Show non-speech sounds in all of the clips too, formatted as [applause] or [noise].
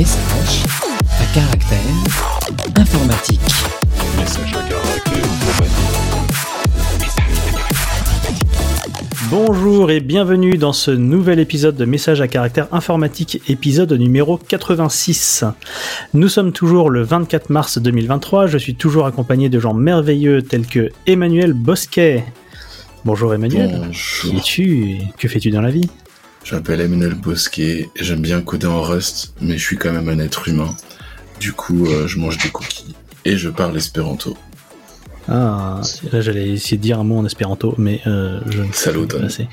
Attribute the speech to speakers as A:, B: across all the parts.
A: Message à caractère informatique.
B: Message à caractère
C: Bonjour et bienvenue dans ce nouvel épisode de Message à caractère informatique, épisode numéro 86. Nous sommes toujours le 24 mars 2023, je suis toujours accompagné de gens merveilleux tels que Emmanuel Bosquet. Bonjour Emmanuel.
D: Bonjour.
C: Qui es-tu? Et que fais-tu dans la vie?
D: Je m'appelle Emmanuel Bosquet et j'aime bien coder en Rust, mais je suis quand même un être humain. Du coup, euh, je mange des cookies et je parle espéranto.
C: Ah, là j'allais essayer de dire un mot en espéranto, mais euh, je ne sais pas assez.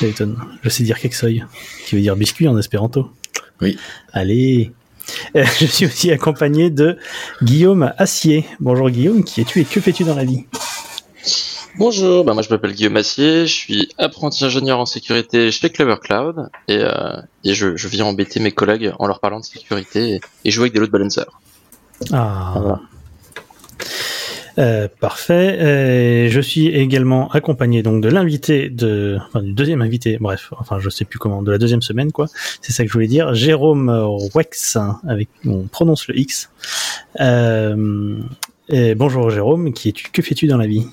C: Je sais dire keksoy, qui veut dire biscuit en espéranto.
D: Oui.
C: Allez. Euh, [laughs] Je suis aussi accompagné de Guillaume Assier. Bonjour Guillaume, qui es-tu et que fais-tu dans la vie?
E: Bonjour, bah moi je m'appelle Guillaume Assier, je suis apprenti ingénieur en sécurité chez Clever Cloud et, euh, et je, je viens embêter mes collègues en leur parlant de sécurité et, et jouer avec des load balancers.
C: Ah.
E: Voilà.
C: Euh, parfait. Euh, je suis également accompagné donc de l'invité de, enfin, du deuxième invité, bref, enfin je sais plus comment, de la deuxième semaine quoi. C'est ça que je voulais dire. Jérôme Wex, avec on prononce le X. Euh, et bonjour Jérôme, qui es-tu Que fais-tu dans la vie?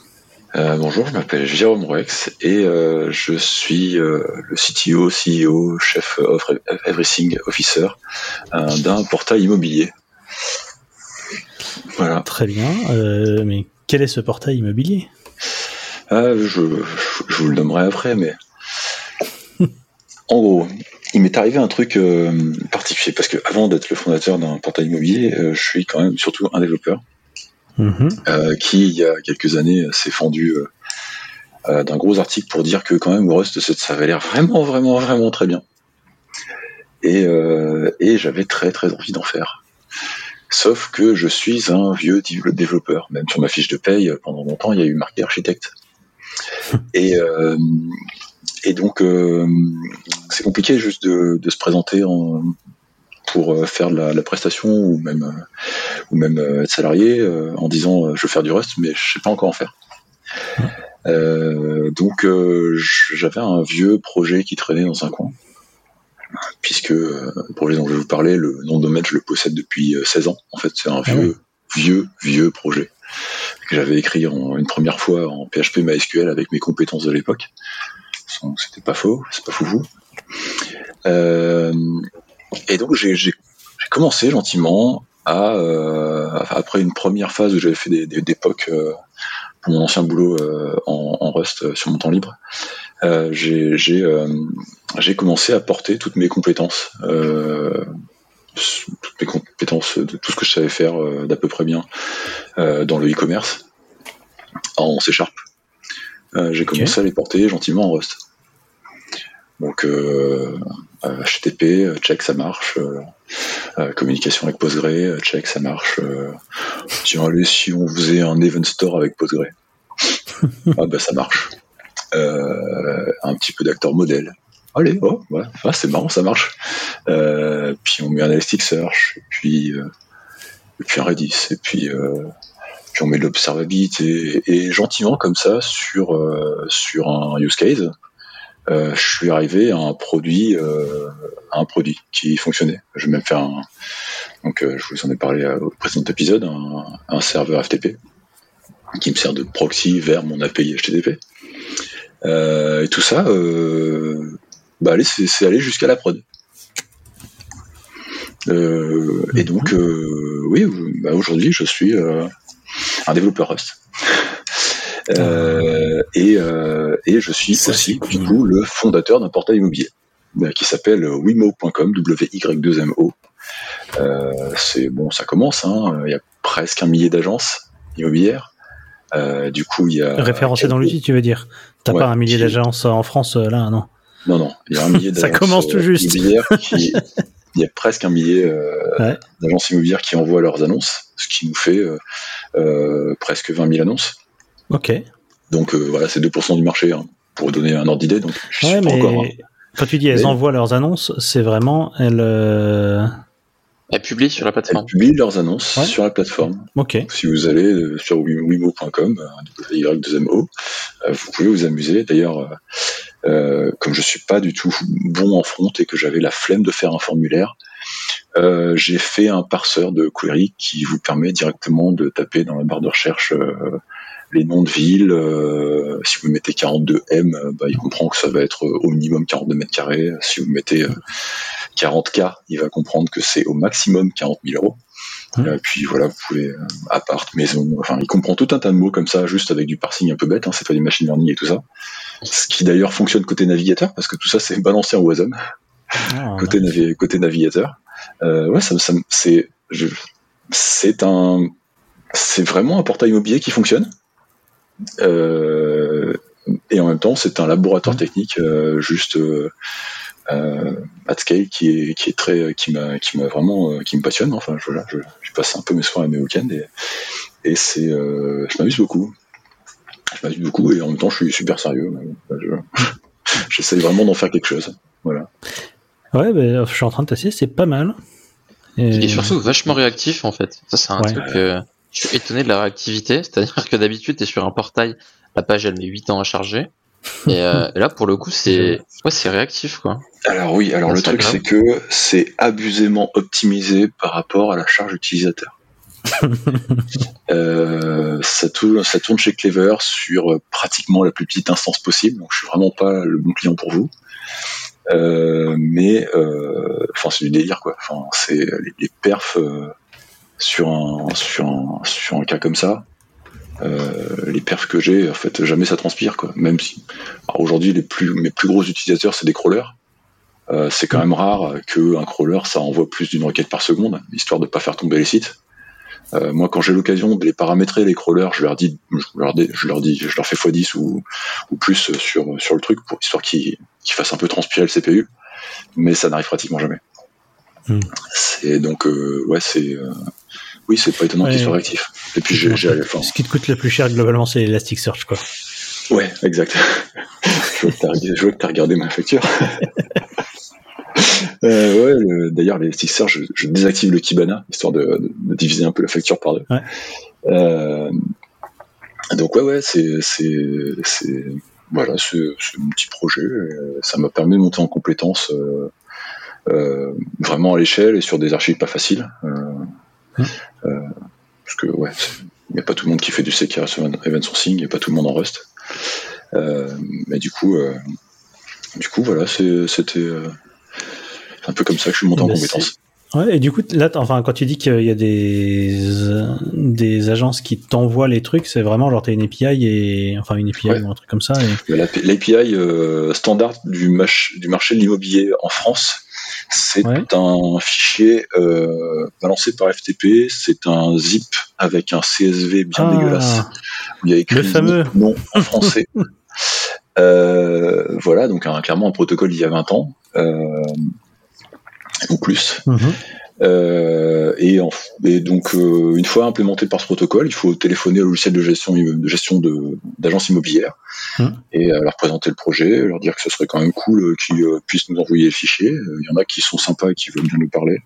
B: Euh, bonjour, je m'appelle Jérôme Rex et euh, je suis euh, le CTO, CEO, chef of Everything Officer d'un portail immobilier. Voilà.
C: Très bien. Mais quel est ce portail immobilier?
B: Je, je, je vous le nommerai après, mais [laughs] en gros, il m'est arrivé un truc particulier parce que avant d'être le fondateur d'un portail immobilier, je suis quand même surtout un développeur.
C: Mhm.
B: euh, qui, il y a quelques années, s'est fendu euh, euh, d'un gros article pour dire que quand même Rust, ça avait l'air vraiment, vraiment, vraiment très bien. Et, et j'avais très, très envie d'en faire. Sauf que je suis un vieux développeur. Même sur ma fiche de paye, pendant longtemps, il y a eu marqué architecte. [laughs] Et, euh, et donc, euh, c'est compliqué juste de, de se présenter en, pour euh, faire de la, la prestation ou même euh, ou même euh, être salarié en disant je veux faire du Rust mais je sais pas encore en faire. Euh, donc euh, j'avais un vieux projet qui traînait dans un coin puisque euh, le projet dont je vais vous parler, le nom de domaine je le possède depuis euh, 16 ans. En fait c'est un
C: Ah
B: vieux vieux vieux projet que j'avais écrit en- une première fois en PHP MySQL avec mes compétences de l'époque. C'était pas faux, c'est pas foufou. Euh, et donc j'ai commencé gentiment à, euh, après une première phase où j'avais fait des, des, des POC euh, pour mon ancien boulot euh, en, en Rust euh, sur mon temps libre, euh, j'ai euh, j'ai commencé à porter toutes mes compétences, euh, toutes mes compétences de tout ce que je savais faire euh, d'à peu près bien euh, dans le e-commerce en C Sharp. Euh, j'ai commencé à les porter gentiment en Rust. Donc euh, euh, HTTP, euh, check ça marche. euh, euh, communication avec Postgre, euh, check ça marche. Euh, tiens, allez, si on faisait un event store avec Postgre, [laughs] ah bah ça marche. Euh, un petit peu d'acteur modèle. Allez, oh, voilà, Ah, c'est marrant, ça marche. Euh, puis on met un Elasticsearch, et puis, euh, et puis un Redis, et puis, euh, puis on met de l'observabilité. Et gentiment, comme ça, sur, euh, sur un use case, euh, je suis arrivé à un produit, euh, à un produit qui fonctionnait. Je vais même faire un, donc euh, je vous en ai parlé euh, au précédent épisode, un, un serveur FTP qui me sert de proxy vers mon API HTTP. Euh, et tout ça, euh, bah allez, c'est aller jusqu'à la prod. Euh, et donc, euh, oui, bah aujourd'hui, je suis euh, un développeur Rust. [laughs] Euh, et, euh, et je suis
D: Ça,
B: aussi, du coup, le fondateur d'un portail immobilier euh, qui s'appelle wimo.com, W-Y-2-M-O. Euh, c'est bon, ça commence. hein, Il y a presque un millier d'agences immobilières. Euh, du coup, il y a
C: Référencé dans l'outil, tu veux dire? T'as
B: Ouais,
C: pas un millier
B: qui-
C: d'agences en France euh, là, non?
B: Non, non, il y a un millier [laughs]
C: Ça
B: d'agences
C: commence tout juste.
B: immobilières [laughs] qui- il y a presque un millier euh,
C: Ouais.
B: d'agences immobilières qui envoient leurs annonces, ce qui nous fait euh, euh, presque 20 000 annonces.
C: Ok.
B: Donc euh, voilà, c'est 2% du marché, hein, pour donner un ordre d'idée. Donc je suis
C: Ouais,
B: pas
C: mais
B: encore. hein.
C: quand tu dis elles
B: Mais-
C: envoient leurs annonces, c'est vraiment elles. euh,
E: Elle publie sur la
B: Elles
E: plateforme.
B: publient leurs annonces
C: Ouais.
B: sur la plateforme.
C: Ok.
B: Si vous allez euh, sur wimo.com, euh, Y2MO, euh, vous pouvez vous amuser. D'ailleurs, euh, comme je suis pas du tout bon en front et que j'avais la flemme de faire un formulaire, euh, j'ai fait un parseur de query qui vous permet directement de taper dans la barre de recherche euh, les noms de villes. euh, si vous mettez 42M, euh, bah, il comprend que ça va être euh, au minimum 42 mètres carrés. Si vous mettez euh, 40K, il va comprendre que c'est au maximum 40 000 euros.
C: Mmh.
B: Euh, puis voilà, vous pouvez euh, appart, maison, enfin, il comprend tout un tas de mots comme ça, juste avec du parsing un peu bête. Hein, c'est pas du machine learning et tout ça. Ce qui d'ailleurs fonctionne côté navigateur, parce que tout ça c'est balancé en WASM
C: Ah, [laughs]
B: côté, navi- côté navigateur. Euh, ouais, ça, ça- c'est, c'est un, c'est vraiment un portail immobilier qui fonctionne. Euh, et en même temps, c'est un laboratoire technique euh, juste euh, at scale qui est, qui est très, qui m'a, qui m'a vraiment, euh, qui me passionne. Enfin, je, voilà, je, je passe un peu mes soirs et mes week-ends et, et c'est, euh, je m'amuse beaucoup. Je m'amuse beaucoup et en même temps, je suis super sérieux. Je- [laughs] J'essaye vraiment d'en faire quelque chose. Voilà.
C: Ouais, ben, je suis en train de tester, c'est pas mal.
E: Il est surtout vachement réactif en fait. Ça c'est un
C: Ouais.
E: truc. euh, je suis étonné de la réactivité. C'est-à-dire que d'habitude t'es sur un portail, la page elle met 8 ans à charger. Et, euh, [laughs] et là pour le coup c'est ouais c'est réactif quoi.
B: Alors oui, alors le truc c'est que c'est abusément optimisé par rapport à la charge utilisateur. [laughs] Euh, ça, tourne, ça tourne chez Clever sur euh, pratiquement la plus petite instance possible, donc je suis vraiment pas le bon client pour vous. Euh, mais euh, enfin c'est du délire quoi. Enfin c'est les, les perfs euh, sur un sur un sur un cas comme ça. euh, les perfs que j'ai, en fait, jamais ça transpire quoi. Même si aujourd'hui les plus mes plus gros utilisateurs c'est des crawlers. Euh, c'est quand même rare qu'un crawler ça envoie plus d'une requête par seconde, histoire de pas faire tomber les sites. Euh, moi, quand j'ai l'occasion de les paramétrer les crawlers, je leur dis, je leur dis, je leur, dis, je leur fais x10 ou, ou plus sur sur le truc pour histoire qu'ils qu'ils fassent un peu transpirer le CPU, mais ça n'arrive pratiquement jamais.
C: Hmm.
B: C'est donc euh, ouais, c'est euh, oui, c'est pas étonnant
C: Ouais.
B: qu'ils soient réactifs. Et puis j'ai j'ai enfin,
C: Ce qui te coûte le plus cher globalement, c'est Elasticsearch, quoi.
B: Ouais, exact. [laughs] je vois que que t'as regardé ma facture. [laughs] Euh, ouais, le- d'ailleurs, les Elasticsearch, je, je désactive le Kibana, histoire de, de- de diviser un peu la facture par deux.
C: Ouais.
B: Euh, donc ouais, ouais, c'est, c'est, c'est, voilà, c'est, c'est un petit projet. Ça m'a permis de monter en compétences euh, vraiment à l'échelle et sur des archives pas faciles. Euh,
C: Mmh.
B: euh, parce que ouais, il n'y a pas tout le monde qui fait du CKRS Event Sourcing, il n'y a pas tout le monde en Rust. Euh, mais du coup, euh, du coup, voilà, c'était euh, un peu comme ça que je suis monté en
C: Bah,
B: compétence.
C: Ouais, et du coup, là, enfin, quand tu dis qu'il y a des, euh, des agences qui t'envoient les trucs, c'est vraiment genre t'as une API et, enfin, une API
B: Ouais.
C: ou un truc comme ça. Et...
B: L'API euh, standard du, mach- du marché de l'immobilier en France, c'est
C: Ouais.
B: un fichier euh, balancé par FTP, c'est un zip avec un CSV bien
C: Ah.
B: dégueulasse, où il y a écrit
C: Le fameux.
B: non en français. [laughs] Euh, voilà, donc un- clairement un protocole d'il y a 20 ans, euh, ou plus.
C: Mhm.
B: Euh, et, en- et donc, euh, une fois implémenté par ce protocole, il faut téléphoner au logiciel de gestion, de gestion d'agence immobilière
C: Mhm.
B: et euh, leur présenter le projet, leur dire que ce serait quand même cool qu'ils puissent nous envoyer le fichier. Euh, Il y en a qui sont sympas et qui veulent bien nous parler.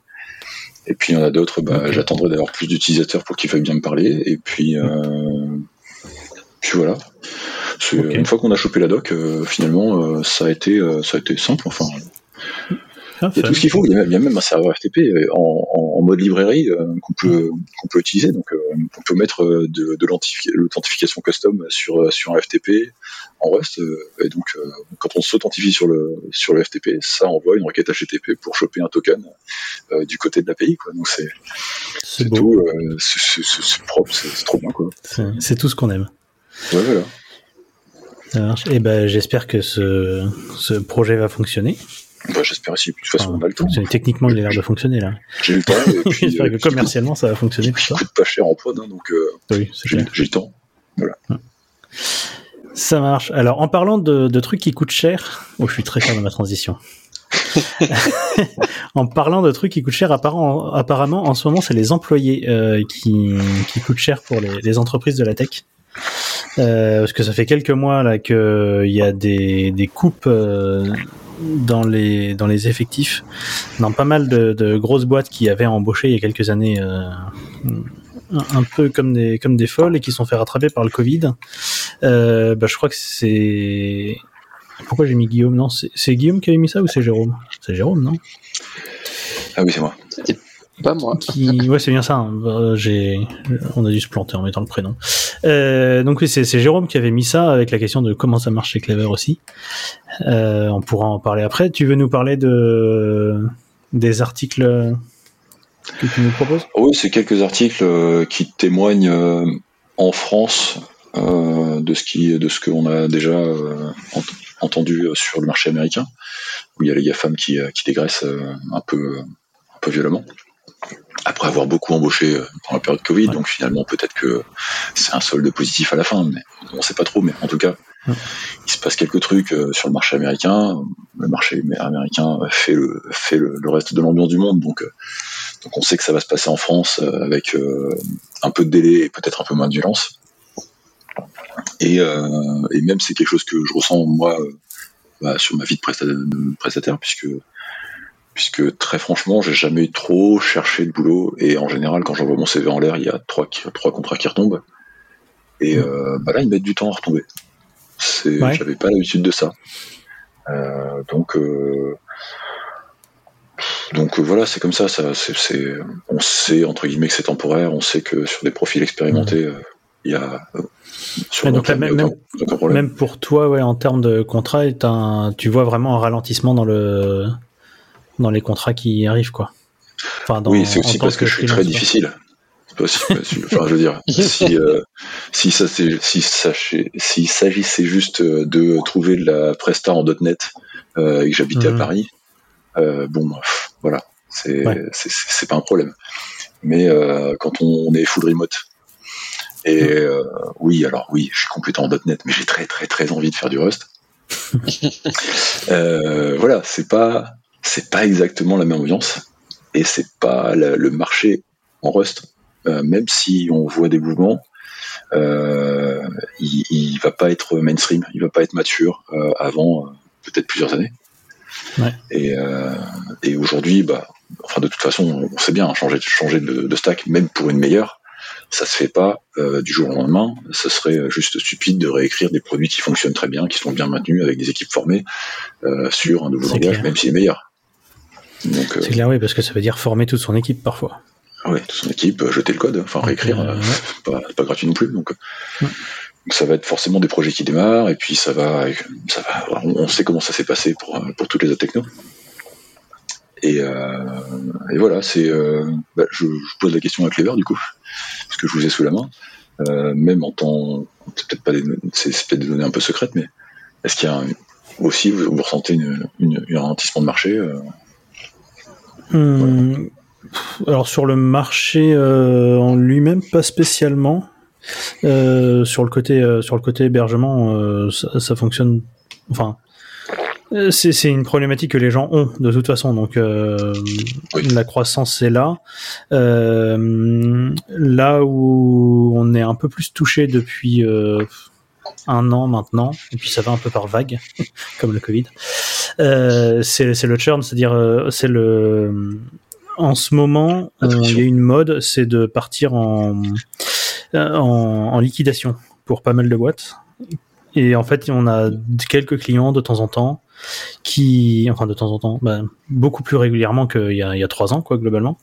B: Et puis il y en a d'autres, bah, j'attendrai d'avoir plus d'utilisateurs pour qu'ils veuillent bien me parler. Et puis, puis voilà. Une fois qu'on a chopé la doc, finalement, ça a été, ça a été simple. Enfin,
C: Ah,
B: il y a tout ce qu'il faut. Il y a, il y a même un serveur FTP euh, en, en- en mode librairie euh, qu'on peut qu'on peut utiliser. Donc, euh, on peut mettre de, de l'authentifi- l'authentification custom sur sur un FTP en Rust. et donc, euh, quand on s'authentifie sur le sur le FTP, ça envoie une requête HTTP pour choper un token du côté de l'API. Donc, c'est tout. c'est- propre. C'est trop bien.
C: C'est tout ce qu'on aime.
B: Ouais, voilà.
C: Ça marche. Et ben, j'espère que ce, ce projet va fonctionner.
B: Bah, J'espère aussi. De toute façon,
C: Enfin,
B: on a le temps.
C: Techniquement, il a l'air de fonctionner là.
B: J'ai eu le temps. [laughs]
C: J'espère
B: euh,
C: que commercialement, ça va fonctionner ça.
B: coûte pas cher en prod, hein, donc euh,
C: Oui, c'est
B: j'ai le temps.
C: Ça marche. Alors, en parlant de, de trucs qui coûtent cher, oh, je suis très fier de ma transition. [laughs] [laughs] en parlant de trucs qui coûtent cher, apparemment, apparemment en ce moment, c'est les employés euh, qui, qui coûtent cher pour les, les entreprises de la tech. Euh, parce que ça fait quelques mois là qu'il y a des, des coupes euh, dans les dans les effectifs dans pas mal de, de grosses boîtes qui avaient embauché il y a quelques années euh, un, peu comme des comme des folles et qui se sont fait rattraper par le Covid. Euh, bah, je crois que c'est pourquoi j'ai mis Guillaume? Non, c'est c'est Guillaume qui avait mis ça ou c'est Jérôme? C'est Jérôme, non?
B: Ah oui, c'est moi.
E: C'était pas moi.
C: qui ouais c'est bien ça hein. Euh, j'ai on a dû se planter en mettant le prénom euh, donc oui c'est c'est Jérôme qui avait mis ça avec la question de comment ça marche chez Clever aussi euh, on pourra en parler après tu veux nous parler de des articles que tu nous proposes?
B: Oui, c'est quelques articles euh, qui témoignent en France euh, de ce qui, de ce qu'on a déjà ent- entendu sur le marché américain, où il y a les GAFAM qui, qui dégraissent un peu, un peu violemment. Après avoir beaucoup embauché euh, pendant la période Covid,
C: Ouais.
B: donc finalement peut-être que c'est un solde positif à la fin, mais on sait pas trop. Mais en tout cas,
C: Ouais.
B: il se passe quelques trucs euh, sur le marché américain. Le marché américain fait le, fait le, le reste de l'ambiance du monde, donc euh, donc on sait que ça va se passer en France avec un peu de délai et peut-être un peu moins de violence. Et, euh, et même c'est quelque chose que je ressens moi bah, sur ma vie de prestataire, puisque puisque très franchement j'ai jamais trop cherché de boulot et en général quand j'envoie mon CV en l'air il y a trois, trois contrats qui retombent et euh, bah là ils mettent du temps à retomber. C'est,
C: Ouais.
B: J'avais pas l'habitude de ça. Euh, donc euh, donc euh, voilà, c'est comme ça. ça c'est, c'est- on sait entre guillemets que c'est temporaire. On sait que sur des profils expérimentés, il y a sur
C: donc là, même-
B: aucun, aucun problème.
C: même pour toi ouais en termes de contrat un- tu vois vraiment un ralentissement dans le dans les contrats qui arrivent quoi enfin dans,
B: oui, c'est aussi parce que, je suis très difficile. [laughs] Enfin, je veux dire, si euh, si ça c'est si sachez- s'il s'agissait juste euh, de trouver de la presta en .net euh, et que j'habitais
C: Mhm.
B: à Paris, euh, bon, pff, voilà, c'est
C: Ouais.
B: pas un problème. Mais quand on est full remote et euh, oui, alors oui, je suis compétent en .net, mais j'ai très très très envie de faire du Rust. [laughs] Voilà, c'est pas c'est pas exactement la même ambiance et c'est pas la- le marché en Rust, euh, même si on voit des mouvements, euh, il, il va pas être mainstream, il va pas être mature euh, avant peut-être plusieurs années.
C: Ouais.
B: Et, et aujourd'hui, bah, enfin de toute façon, on sait bien changer, changer de, de stack, même pour une meilleure, ça se fait pas du jour au lendemain. Ce serait juste stupide de réécrire des produits qui fonctionnent très bien, qui sont bien maintenus avec des équipes formées sur un nouveau langage,
C: clair.
B: même s'il est meilleur. Euh,
C: c'est clair oui parce que ça veut dire former toute son équipe parfois
B: ouais, toute son équipe, euh, jeter le code, enfin réécrire,
C: euh,
B: euh,
C: ouais.
B: c'est [laughs] pas, pas gratuit non plus. Donc, euh,
C: Ouais.
B: donc ça va être forcément des projets qui démarrent, et puis ça va, ça va on, sait comment ça s'est passé pour, euh, pour toutes les autres technos. Et, euh, et voilà, c'est, euh, bah, je, je pose la question à Clever du coup, parce que je vous ai sous la main, euh, même en temps, c'est peut-être pas des, c'est, peut-être des données un peu secrètes, mais est-ce qu'il y a un- aussi vous, vous ressentez une, une, un ralentissement de marché euh,
C: Hum, pff, Alors sur le marché euh, en lui-même, pas spécialement. Euh, sur le côté euh, sur le côté hébergement, ça, ça fonctionne. Enfin, c'est une problématique que les gens ont de toute façon. Donc
B: Oui.
C: la croissance est là. Là où on est un peu plus touché depuis un an maintenant, et puis ça va un peu par vague, [laughs] comme le Covid. Euh, c'est le churn, c'est-à-dire euh, c'est le en ce moment, on- il y a une mode, c'est de partir en, euh, en en liquidation pour pas mal de boîtes. Et en fait, on a quelques clients de temps en temps qui, enfin de temps en temps, bah, beaucoup plus régulièrement qu'il y a, il y a trois ans, quoi, globalement,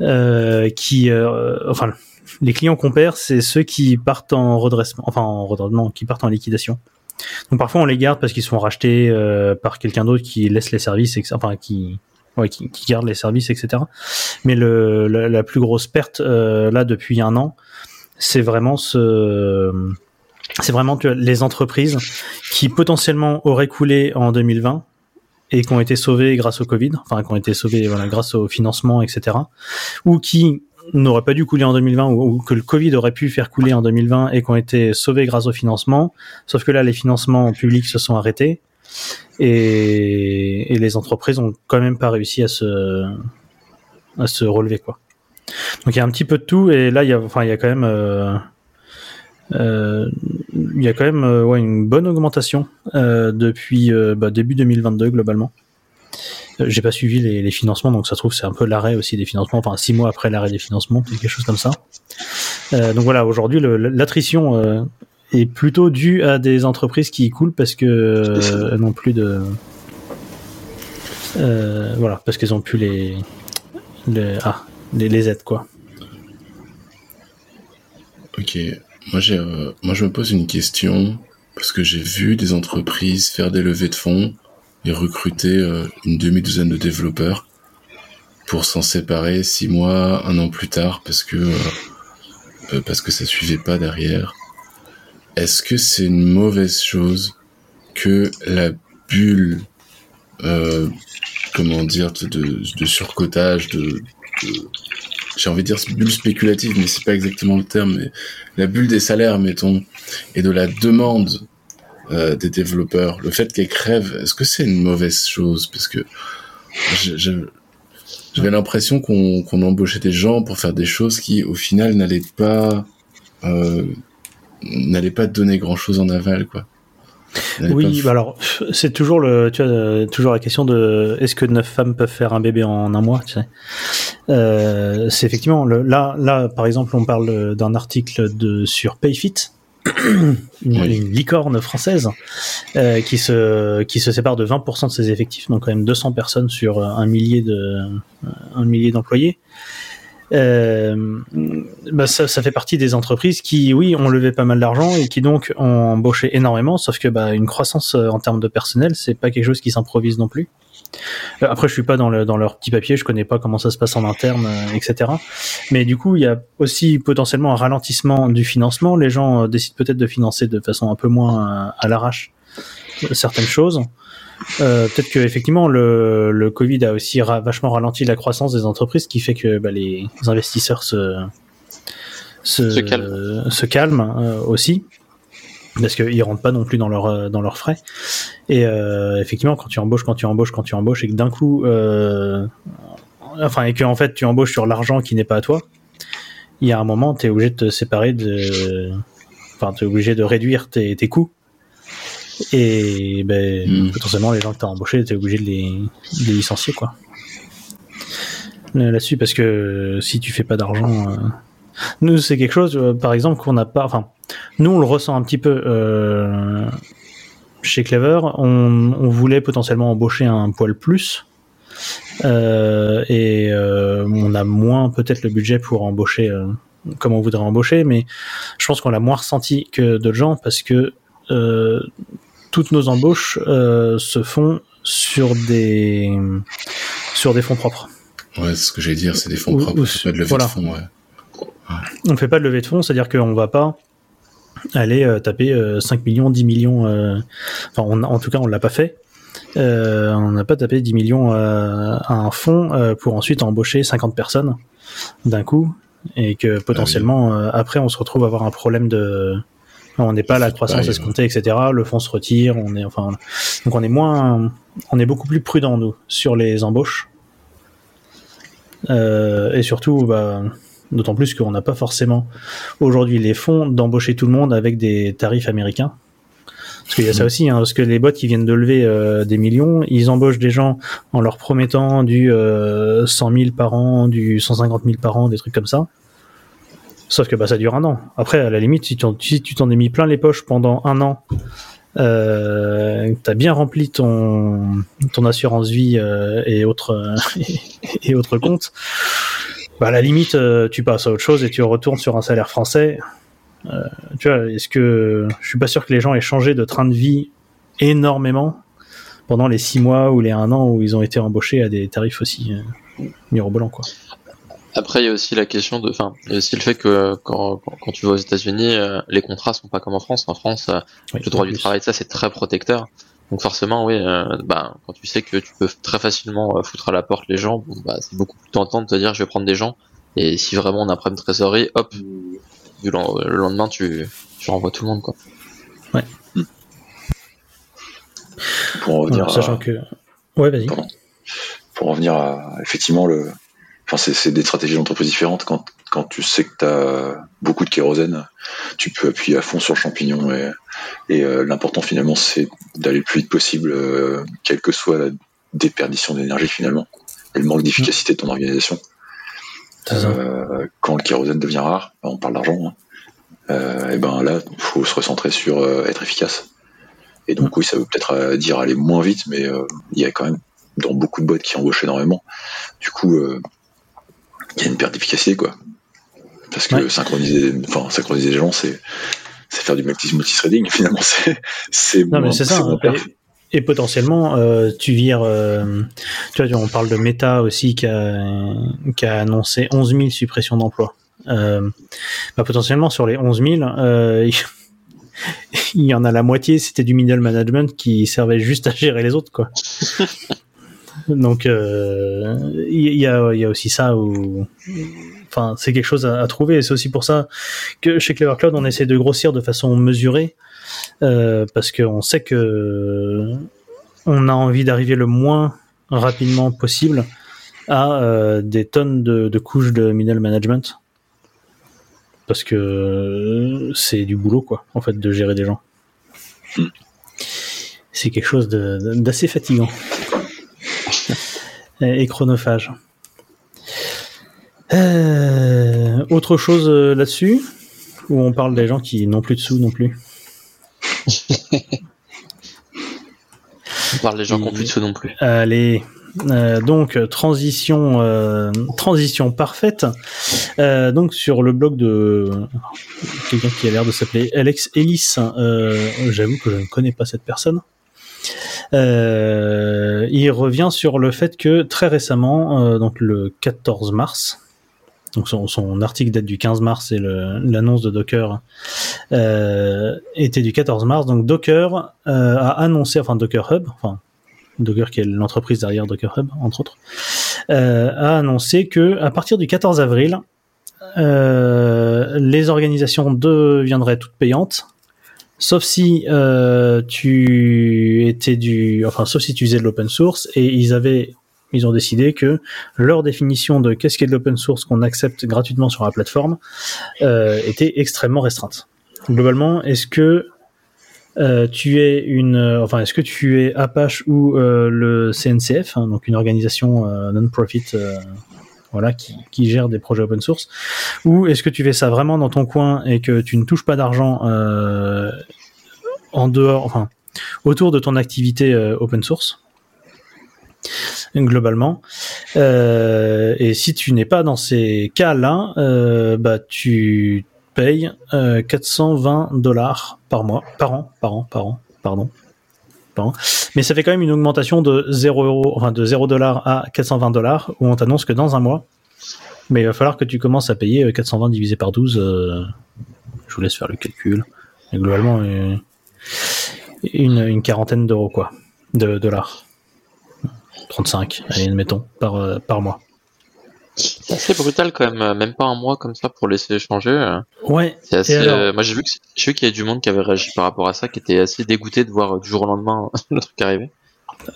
C: euh, qui, euh, enfin, les clients qu'on perd, c'est ceux qui partent en redressement, enfin en redressement, qui partent en liquidation. Donc parfois on les garde parce qu'ils sont rachetés euh, par quelqu'un d'autre qui laisse les services, enfin qui, ouais, qui, qui garde les services, etc. Mais le, la, la plus grosse perte euh, là depuis un an, c'est vraiment ce, c'est vraiment les entreprises qui potentiellement auraient coulé en 2020 et qui ont été sauvées grâce au Covid, enfin qui ont été sauvées voilà, grâce au financement, etc. Ou qui n'auraient pas dû couler en 2020 ou, que le Covid aurait pu faire couler en 2020 et qui ont été sauvés grâce au financement. Sauf que là, les financements publics se sont arrêtés et, les entreprises ont quand même pas réussi à se à se relever quoi. Donc il y a un petit peu de tout et là il y a enfin il y a quand même euh, euh, il y a quand même euh, ouais, une bonne augmentation depuis bah, début 2022 globalement. J'ai pas suivi les, financements, donc ça trouve c'est un peu l'arrêt aussi des financements, enfin six mois après l'arrêt des financements, quelque chose comme ça. Euh, donc voilà, aujourd'hui l'attrition euh, est plutôt due à des entreprises qui coulent parce que euh, n'ont plus de voilà, parce qu'ils ont pu les, les, ah, les, aides, quoi.
D: Ok, moi, j'ai, moi je me pose une question parce que j'ai vu des entreprises faire des levées de fonds recruter euh, une demi-douzaine de développeurs pour s'en séparer six mois, un an plus tard parce que euh, euh, parce que ça suivait pas derrière. Est-ce que c'est une mauvaise chose que la bulle, comment dire, de, surcotage, de, de j'ai envie de dire bulle spéculative, mais c'est pas exactement le terme, la bulle des salaires, mettons, et de la demande euh, des développeurs, le fait qu'elle crève, est-ce que c'est une mauvaise chose? Parce que j'avais l'impression qu'on qu'on embauchait des gens pour faire des choses qui, au final, n'allaient pas euh, n'allaient pas donner grand-chose en aval, quoi.
C: Oui, bah alors c'est toujours le, tu vois, toujours la question de est-ce que neuf femmes peuvent faire un bébé en un mois, tu sais? Euh, c'est effectivement le, là, là par exemple, on parle d'un article de sur Payfit, [coughs] une,
D: Oui.
C: une licorne française euh, qui se qui se sépare de 20% de ses effectifs, donc quand même 200 personnes sur un millier de un millier d'employés. Euh, bah ça, ça fait partie des entreprises qui, oui, ont levé pas mal d'argent et qui donc ont embauché énormément, sauf que bah, une croissance euh, en termes de personnel, c'est pas quelque chose qui s'improvise non plus. Euh, Après, je suis pas dans, le, dans leur petit papier, je connais pas comment ça se passe en interne, euh, etc. Mais du coup, il y a aussi potentiellement un ralentissement du financement. Les gens euh, décident peut-être de financer de façon un peu moins euh, à l'arrache certaines choses. Euh, peut-être que effectivement le, le Covid a aussi ra- vachement ralenti la croissance des entreprises, ce qui fait que bah, les investisseurs se se,
E: Se calment.
C: se calment, euh, aussi parce qu'ils rentrent pas non plus dans leur euh, dans leurs frais. Et euh, effectivement, quand tu embauches, quand tu embauches, quand tu embauches, et que d'un coup, euh, enfin, et que en fait tu embauches sur l'argent qui n'est pas à toi, il y a un moment, tu es obligé de te séparer de, enfin, tu es obligé de réduire tes, tes coûts. Et ben,
D: Mm.
C: potentiellement, les gens que tu as embauchés, tu es obligé de les, de les licencier, quoi. Là-dessus, parce que si tu fais pas d'argent, euh, nous, c'est quelque chose, euh, par exemple, qu'on n'a pas, enfin, nous, on le ressent un petit peu euh, chez Clever. On, on voulait potentiellement embaucher un poil plus. Euh, et euh, on a moins peut-être le budget pour embaucher comme on voudrait embaucher, mais je pense qu'on l'a moins ressenti que d'autres gens parce que toutes nos embauches se font sur des sur des fonds propres.
D: Ouais, c'est ce que j'allais dire, c'est des fonds
C: Ou-
D: propres,
C: ou-
D: pas de levée
C: voilà.
D: de fonds, ouais.
C: On fait pas de levée de fonds, c'est-à-dire qu'on va pas aller euh, taper euh, 5 millions, 10 millions. euh, Enfin, on, en tout cas, on l'a pas fait. Euh, on n'a pas tapé 10 millions euh, à un fonds euh, pour ensuite embaucher 50 personnes d'un coup. Et que potentiellement euh, après on se retrouve à avoir un problème de on n'est pas à la croissance
D: Pareil,
C: escomptée etc le fonds se retire on est enfin donc on est moins on est beaucoup plus prudent nous sur les embauches. Euh, et surtout bah, d'autant plus qu'on n'a pas forcément aujourd'hui les fonds d'embaucher tout le monde avec des tarifs américains parce qu'il y a ça aussi, hein, parce que les boîtes qui viennent de lever euh, des millions, ils embauchent des gens en leur promettant du euh, 100 000 par an, du 150 000 par an, des trucs comme ça. Sauf que bah, ça dure un an. Après, à la limite, si tu t'en- tu es mis plein les poches pendant un an, euh, t'as bien rempli ton, ton assurance vie euh, et autres [laughs] euh, et autres comptes, bah, à la limite, euh, tu passes à autre chose et tu retournes sur un salaire français. Euh, tu vois, est-ce que je suis pas sûr que les gens aient changé de train de vie énormément pendant les six mois ou les un an où ils ont été embauchés à des tarifs aussi euh, mirobolants, quoi.
E: Après, il y a aussi la question de, enfin, aussi le fait que quand, tu vas aux États-Unis, les contrats sont pas comme en France. En France,
C: Oui,
E: le droit du travail, ça, c'est très protecteur. Donc forcément, oui, euh, bah, quand tu sais que tu peux très facilement euh, foutre à la porte les gens, bon, bah, c'est beaucoup plus tentant de te dire, je vais prendre des gens. Et si vraiment on a un problème de trésorerie, hop, du len- le lendemain, tu, tu renvoies tout le monde, quoi.
B: Pour en revenir à-
C: sachant que. Ouais, vas-y.
B: Pardon. pour en revenir à effectivement le enfin c'est, c'est des stratégies d'entreprise différentes quand quand tu sais que tu as beaucoup de kérosène tu peux appuyer à fond sur le champignon et, et euh, l'important finalement c'est d'aller le plus vite possible euh, quelle que soit la déperdition d'énergie finalement et le manque d'efficacité de ton organisation. Euh, quand le kérosène devient rare on parle d'argent hein, euh, et ben là il faut se recentrer sur euh, être efficace et donc oui ça veut peut-être dire aller moins vite mais il y a quand même dans beaucoup de boîtes qui embauchent énormément. Du coup, il y a une perte d'efficacité, quoi. Parce que synchroniser, enfin, synchroniser les gens, c'est c'est faire du multi-threading. [laughs] Finalement, c'est c'est
C: Non, mais c'est ça. hein. Et potentiellement, euh, tu vires. euh, tu vois, on parle de Meta aussi qui a, qui a annoncé 11 000 suppressions d'emplois. Euh, bah, potentiellement, sur les 11 000, euh, [laughs] il y en a la moitié, c'était du middle management qui servait juste à gérer les autres, quoi. [laughs] Donc, euh, il y, a, il y a aussi ça où. Enfin, c'est quelque chose à, trouver. Et c'est aussi pour ça que chez Clever Cloud, on essaie de grossir de façon mesurée. Euh, parce qu'on sait que on a envie d'arriver le moins rapidement possible à euh, des tonnes de, de couches de middle management parce que c'est du boulot quoi en fait de gérer des gens c'est quelque chose d'assez fatigant et chronophage Euh, autre chose euh, là-dessus? Où on parle des gens qui n'ont plus de sous non plus? [laughs]
E: On parle des gens qui ont plus de sous non plus.
C: Allez, euh, donc transition, euh, transition parfaite. Donc sur le blog de quelqu'un qui a l'air de s'appeler Alex Ellis. J'avoue que je ne connais pas cette personne. Euh, il revient sur le fait que très récemment, euh, donc le 14 mars, donc son, article date du 15 mars et l'annonce de Docker euh, était du 14 mars. Donc Docker euh, a annoncé, enfin Docker Hub, enfin Docker qui est l'entreprise derrière Docker Hub entre autres, euh, a annoncé que à partir du 14 avril, les organisations deviendraient toutes payantes, sauf si tu étais du, enfin sauf si tu faisais de l'open source et ils avaient ils ont décidé que leur définition de qu'est-ce qu'est de l'open source qu'on accepte gratuitement sur la plateforme euh, était extrêmement restreinte. Globalement, est-ce que euh, tu es une, euh, enfin, est-ce que tu es Apache ou le CNCF, hein, donc une organisation non-profit, voilà, qui, qui gère des projets open source, ou est-ce que tu fais ça vraiment dans ton coin et que tu ne touches pas d'argent en dehors, enfin, autour de ton activité open source? Globalement. Euh, et si tu n'es pas dans ces cas-là, euh, bah tu payes euh, 420 dollars par mois, par an, par an, par an, pardon. Mais ça fait quand même une augmentation de 0 euros, enfin de 0 dollars à 420 dollars, où on t'annonce que dans un mois, mais il va falloir que tu commences à payer euh, 420 divisé par 12. euh, je vous laisse faire le calcul. Mais globalement, euh, une, une quarantaine d'euros, quoi, de dollars. 35, allez, admettons, par, euh, par mois.
E: C'est assez brutal quand même, euh, même pas un mois comme ça pour laisser échanger. euh.
C: Ouais,
E: assez.
C: alors
E: moi j'ai vu qu'il y a du monde qui avait réagi par rapport à ça, qui était assez dégoûté de voir du jour au lendemain [laughs] le truc arriver.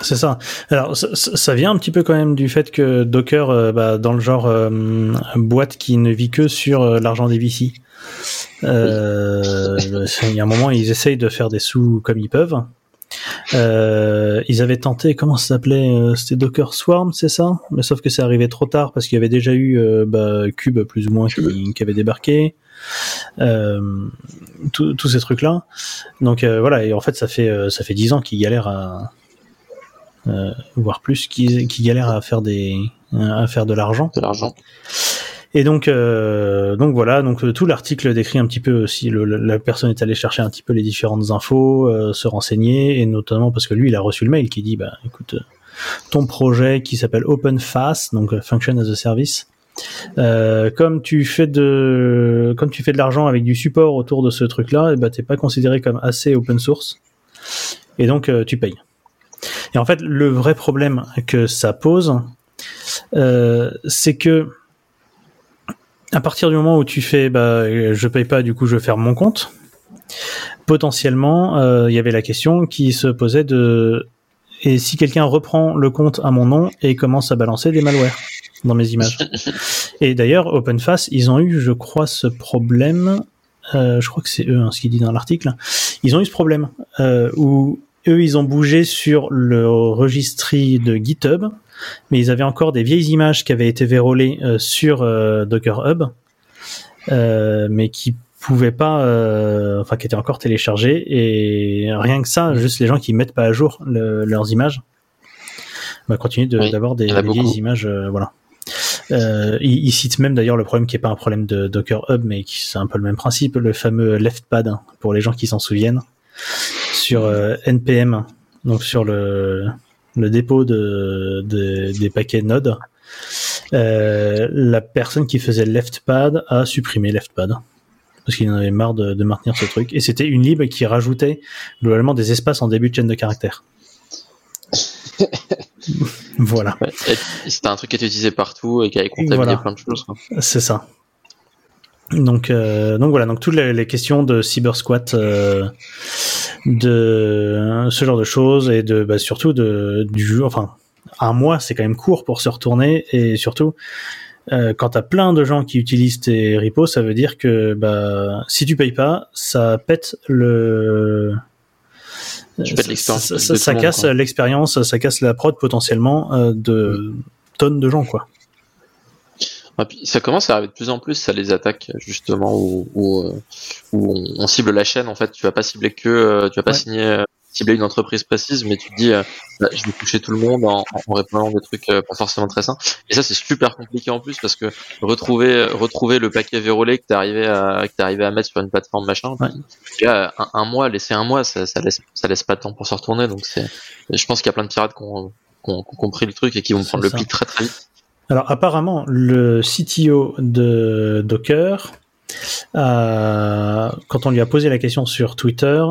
C: C'est ça. Alors, ça, vient un petit peu quand même du fait que Docker, euh, bah, dans le genre euh, boîte qui ne vit que sur euh, l'argent des VC, [laughs] il y a un moment, ils essayent de faire des sous comme ils peuvent. Euh, ils avaient tenté, comment ça s'appelait euh, C'était Docker Swarm, c'est ça? Mais sauf que c'est arrivé trop tard parce qu'il y avait déjà eu euh, bah, Cube plus ou moins qui, qui avait débarqué. Euh, tous ces trucs-là. Donc euh, voilà, et en fait, ça fait euh, ça fait dix ans qu'ils galèrent à euh, voire plus, qui, qui galèrent à faire des à faire de l'argent.
E: De l'argent.
C: Et donc euh, donc voilà, donc euh, tout l'article décrit un petit peu aussi le, la personne est allée chercher un petit peu les différentes infos, euh, se renseigner et notamment parce que lui il a reçu le mail qui dit bah écoute euh, ton projet qui s'appelle OpenFaaS donc euh, Function as a Service euh, comme tu fais de comme tu fais de l'argent avec du support autour de ce truc là et bah t'es pas considéré comme assez open source et donc tu payes. Et en fait, le vrai problème que ça pose, c'est que à partir du moment où tu fais, bah, je paye pas, du coup, je ferme mon compte. Potentiellement, euh, il y avait la question qui se posait de et si quelqu'un reprend le compte à mon nom et commence à balancer des malwares dans mes images. [laughs] Et d'ailleurs, OpenFace, ils ont eu, je crois, ce problème. euh, je crois que c'est eux, hein, ce qu'ils disent dans l'article. Ils ont eu ce problème euh, où eux, ils ont bougé sur le registry de GitHub, mais ils avaient encore des vieilles images qui avaient été vérolées euh, sur euh, Docker Hub, euh, mais qui pouvaient pas, enfin qui étaient encore téléchargées et rien que ça, juste les gens qui mettent pas à jour le- leurs images. bah, continue de-
E: Oui,
C: d'avoir des, vieilles images, voilà. Euh, il, il cite même d'ailleurs le problème qui est pas un problème de Docker Hub, mais c'est un peu le même principe, le fameux leftpad hein, pour les gens qui s'en souviennent sur euh, npm, donc sur le le dépôt de, de- des paquets Node. Euh, la personne qui faisait leftpad a supprimé leftpad parce qu'il en avait marre de, de maintenir ce truc. Et c'était une lib qui rajoutait globalement des espaces en début de chaîne de caractères. [laughs] voilà,
E: Ouais. C'était un truc qui était utilisé partout et qui avait contaminé
C: Voilà.
E: plein de choses.
C: c'est ça. Donc, euh, donc voilà, donc toutes les, les questions de cyber squat, euh, de ce genre de choses et de bah, surtout de du. Enfin, un mois, c'est quand même court pour se retourner et surtout. Euh, quand t'as plein de gens qui utilisent tes repos, ça veut dire que bah, si tu payes pas, ça pète le.
E: Tu
C: ça-
E: monde,
C: casse l'expérience, ça casse la prod potentiellement euh, de tonnes de gens quoi.
E: Puis ça commence à arriver de plus en plus, ça les attaques justement où, où, euh, où on, on cible la chaîne. En fait, tu vas pas cibler que, euh, tu vas pas
C: Ouais.
E: signer, euh, cibler une entreprise précise, mais tu te dis, euh, bah, je vais toucher tout le monde en, en répondant des trucs euh, pas forcément très sains. Et ça, c'est super compliqué en plus parce que retrouver, retrouver le paquet vérolé que t'es arrivé à, que t'es arrivé à mettre sur une plateforme machin.
C: Ouais.
E: puis là, un, un mois, laisser un mois, ça, ça laisse, ça laisse pas de temps pour se retourner. Donc c'est, je pense qu'il y a plein de pirates qui ont, qui ont- qui ont compris le truc et qui vont prendre le pli très très vite.
C: Alors apparemment, le CTO de Docker, euh, quand on lui a posé la question sur Twitter,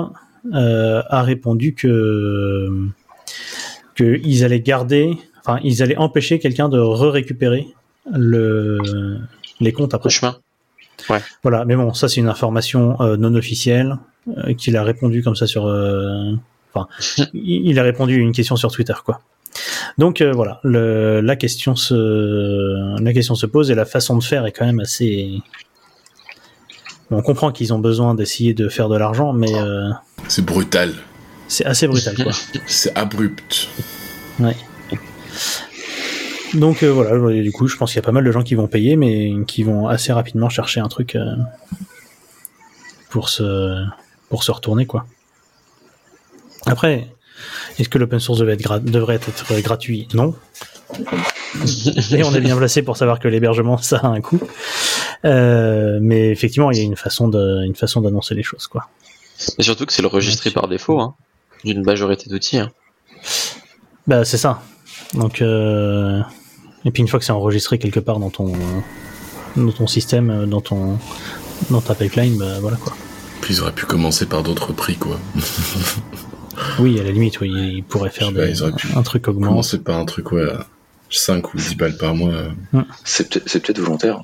C: euh, a répondu que que ils allaient garder, enfin ils allaient empêcher quelqu'un de re-récupérer le les comptes après.
E: Le chemin.
C: Voilà, mais bon, ça c'est une information euh, non officielle qu'il a répondu comme ça sur. Enfin, [laughs] il a répondu à une question sur Twitter, quoi. Donc euh, voilà, le, la question se la question se pose et la façon de faire est quand même assez. On comprend qu'ils ont besoin d'essayer de faire de l'argent, mais euh,
D: C'est brutal.
C: c'est assez brutal, quoi. [laughs]
D: C'est abrupt.
C: Donc euh, voilà, du coup, je pense qu'il y a pas mal de gens qui vont payer, mais qui vont assez rapidement chercher un truc pour se pour se retourner, quoi. Après, est-ce que l'open source devait être gra- devrait être gratuit Non. [laughs] Et on est bien placé pour savoir que l'hébergement ça a un coût. Euh, mais effectivement, il y a une façon de une façon d'annoncer les choses, quoi.
E: Et surtout que c'est le registré par défaut, hein, d'une majorité d'outils. Hein.
C: Bah c'est ça. Donc euh, et puis une fois que c'est enregistré quelque part dans ton dans ton système, euh, dans ton dans ta pipeline, bah voilà quoi.
D: Puis ils auraient pu commencer par d'autres prix, quoi. [laughs]
C: Oui, à la limite, oui, ils pourraient faire
D: pas,
C: des-
D: ils auraient pu
C: un truc augment.
D: Commencer par un truc, ouais, à 5 ou 10 balles par mois. euh.
B: C'est peut-être c'est volontaire.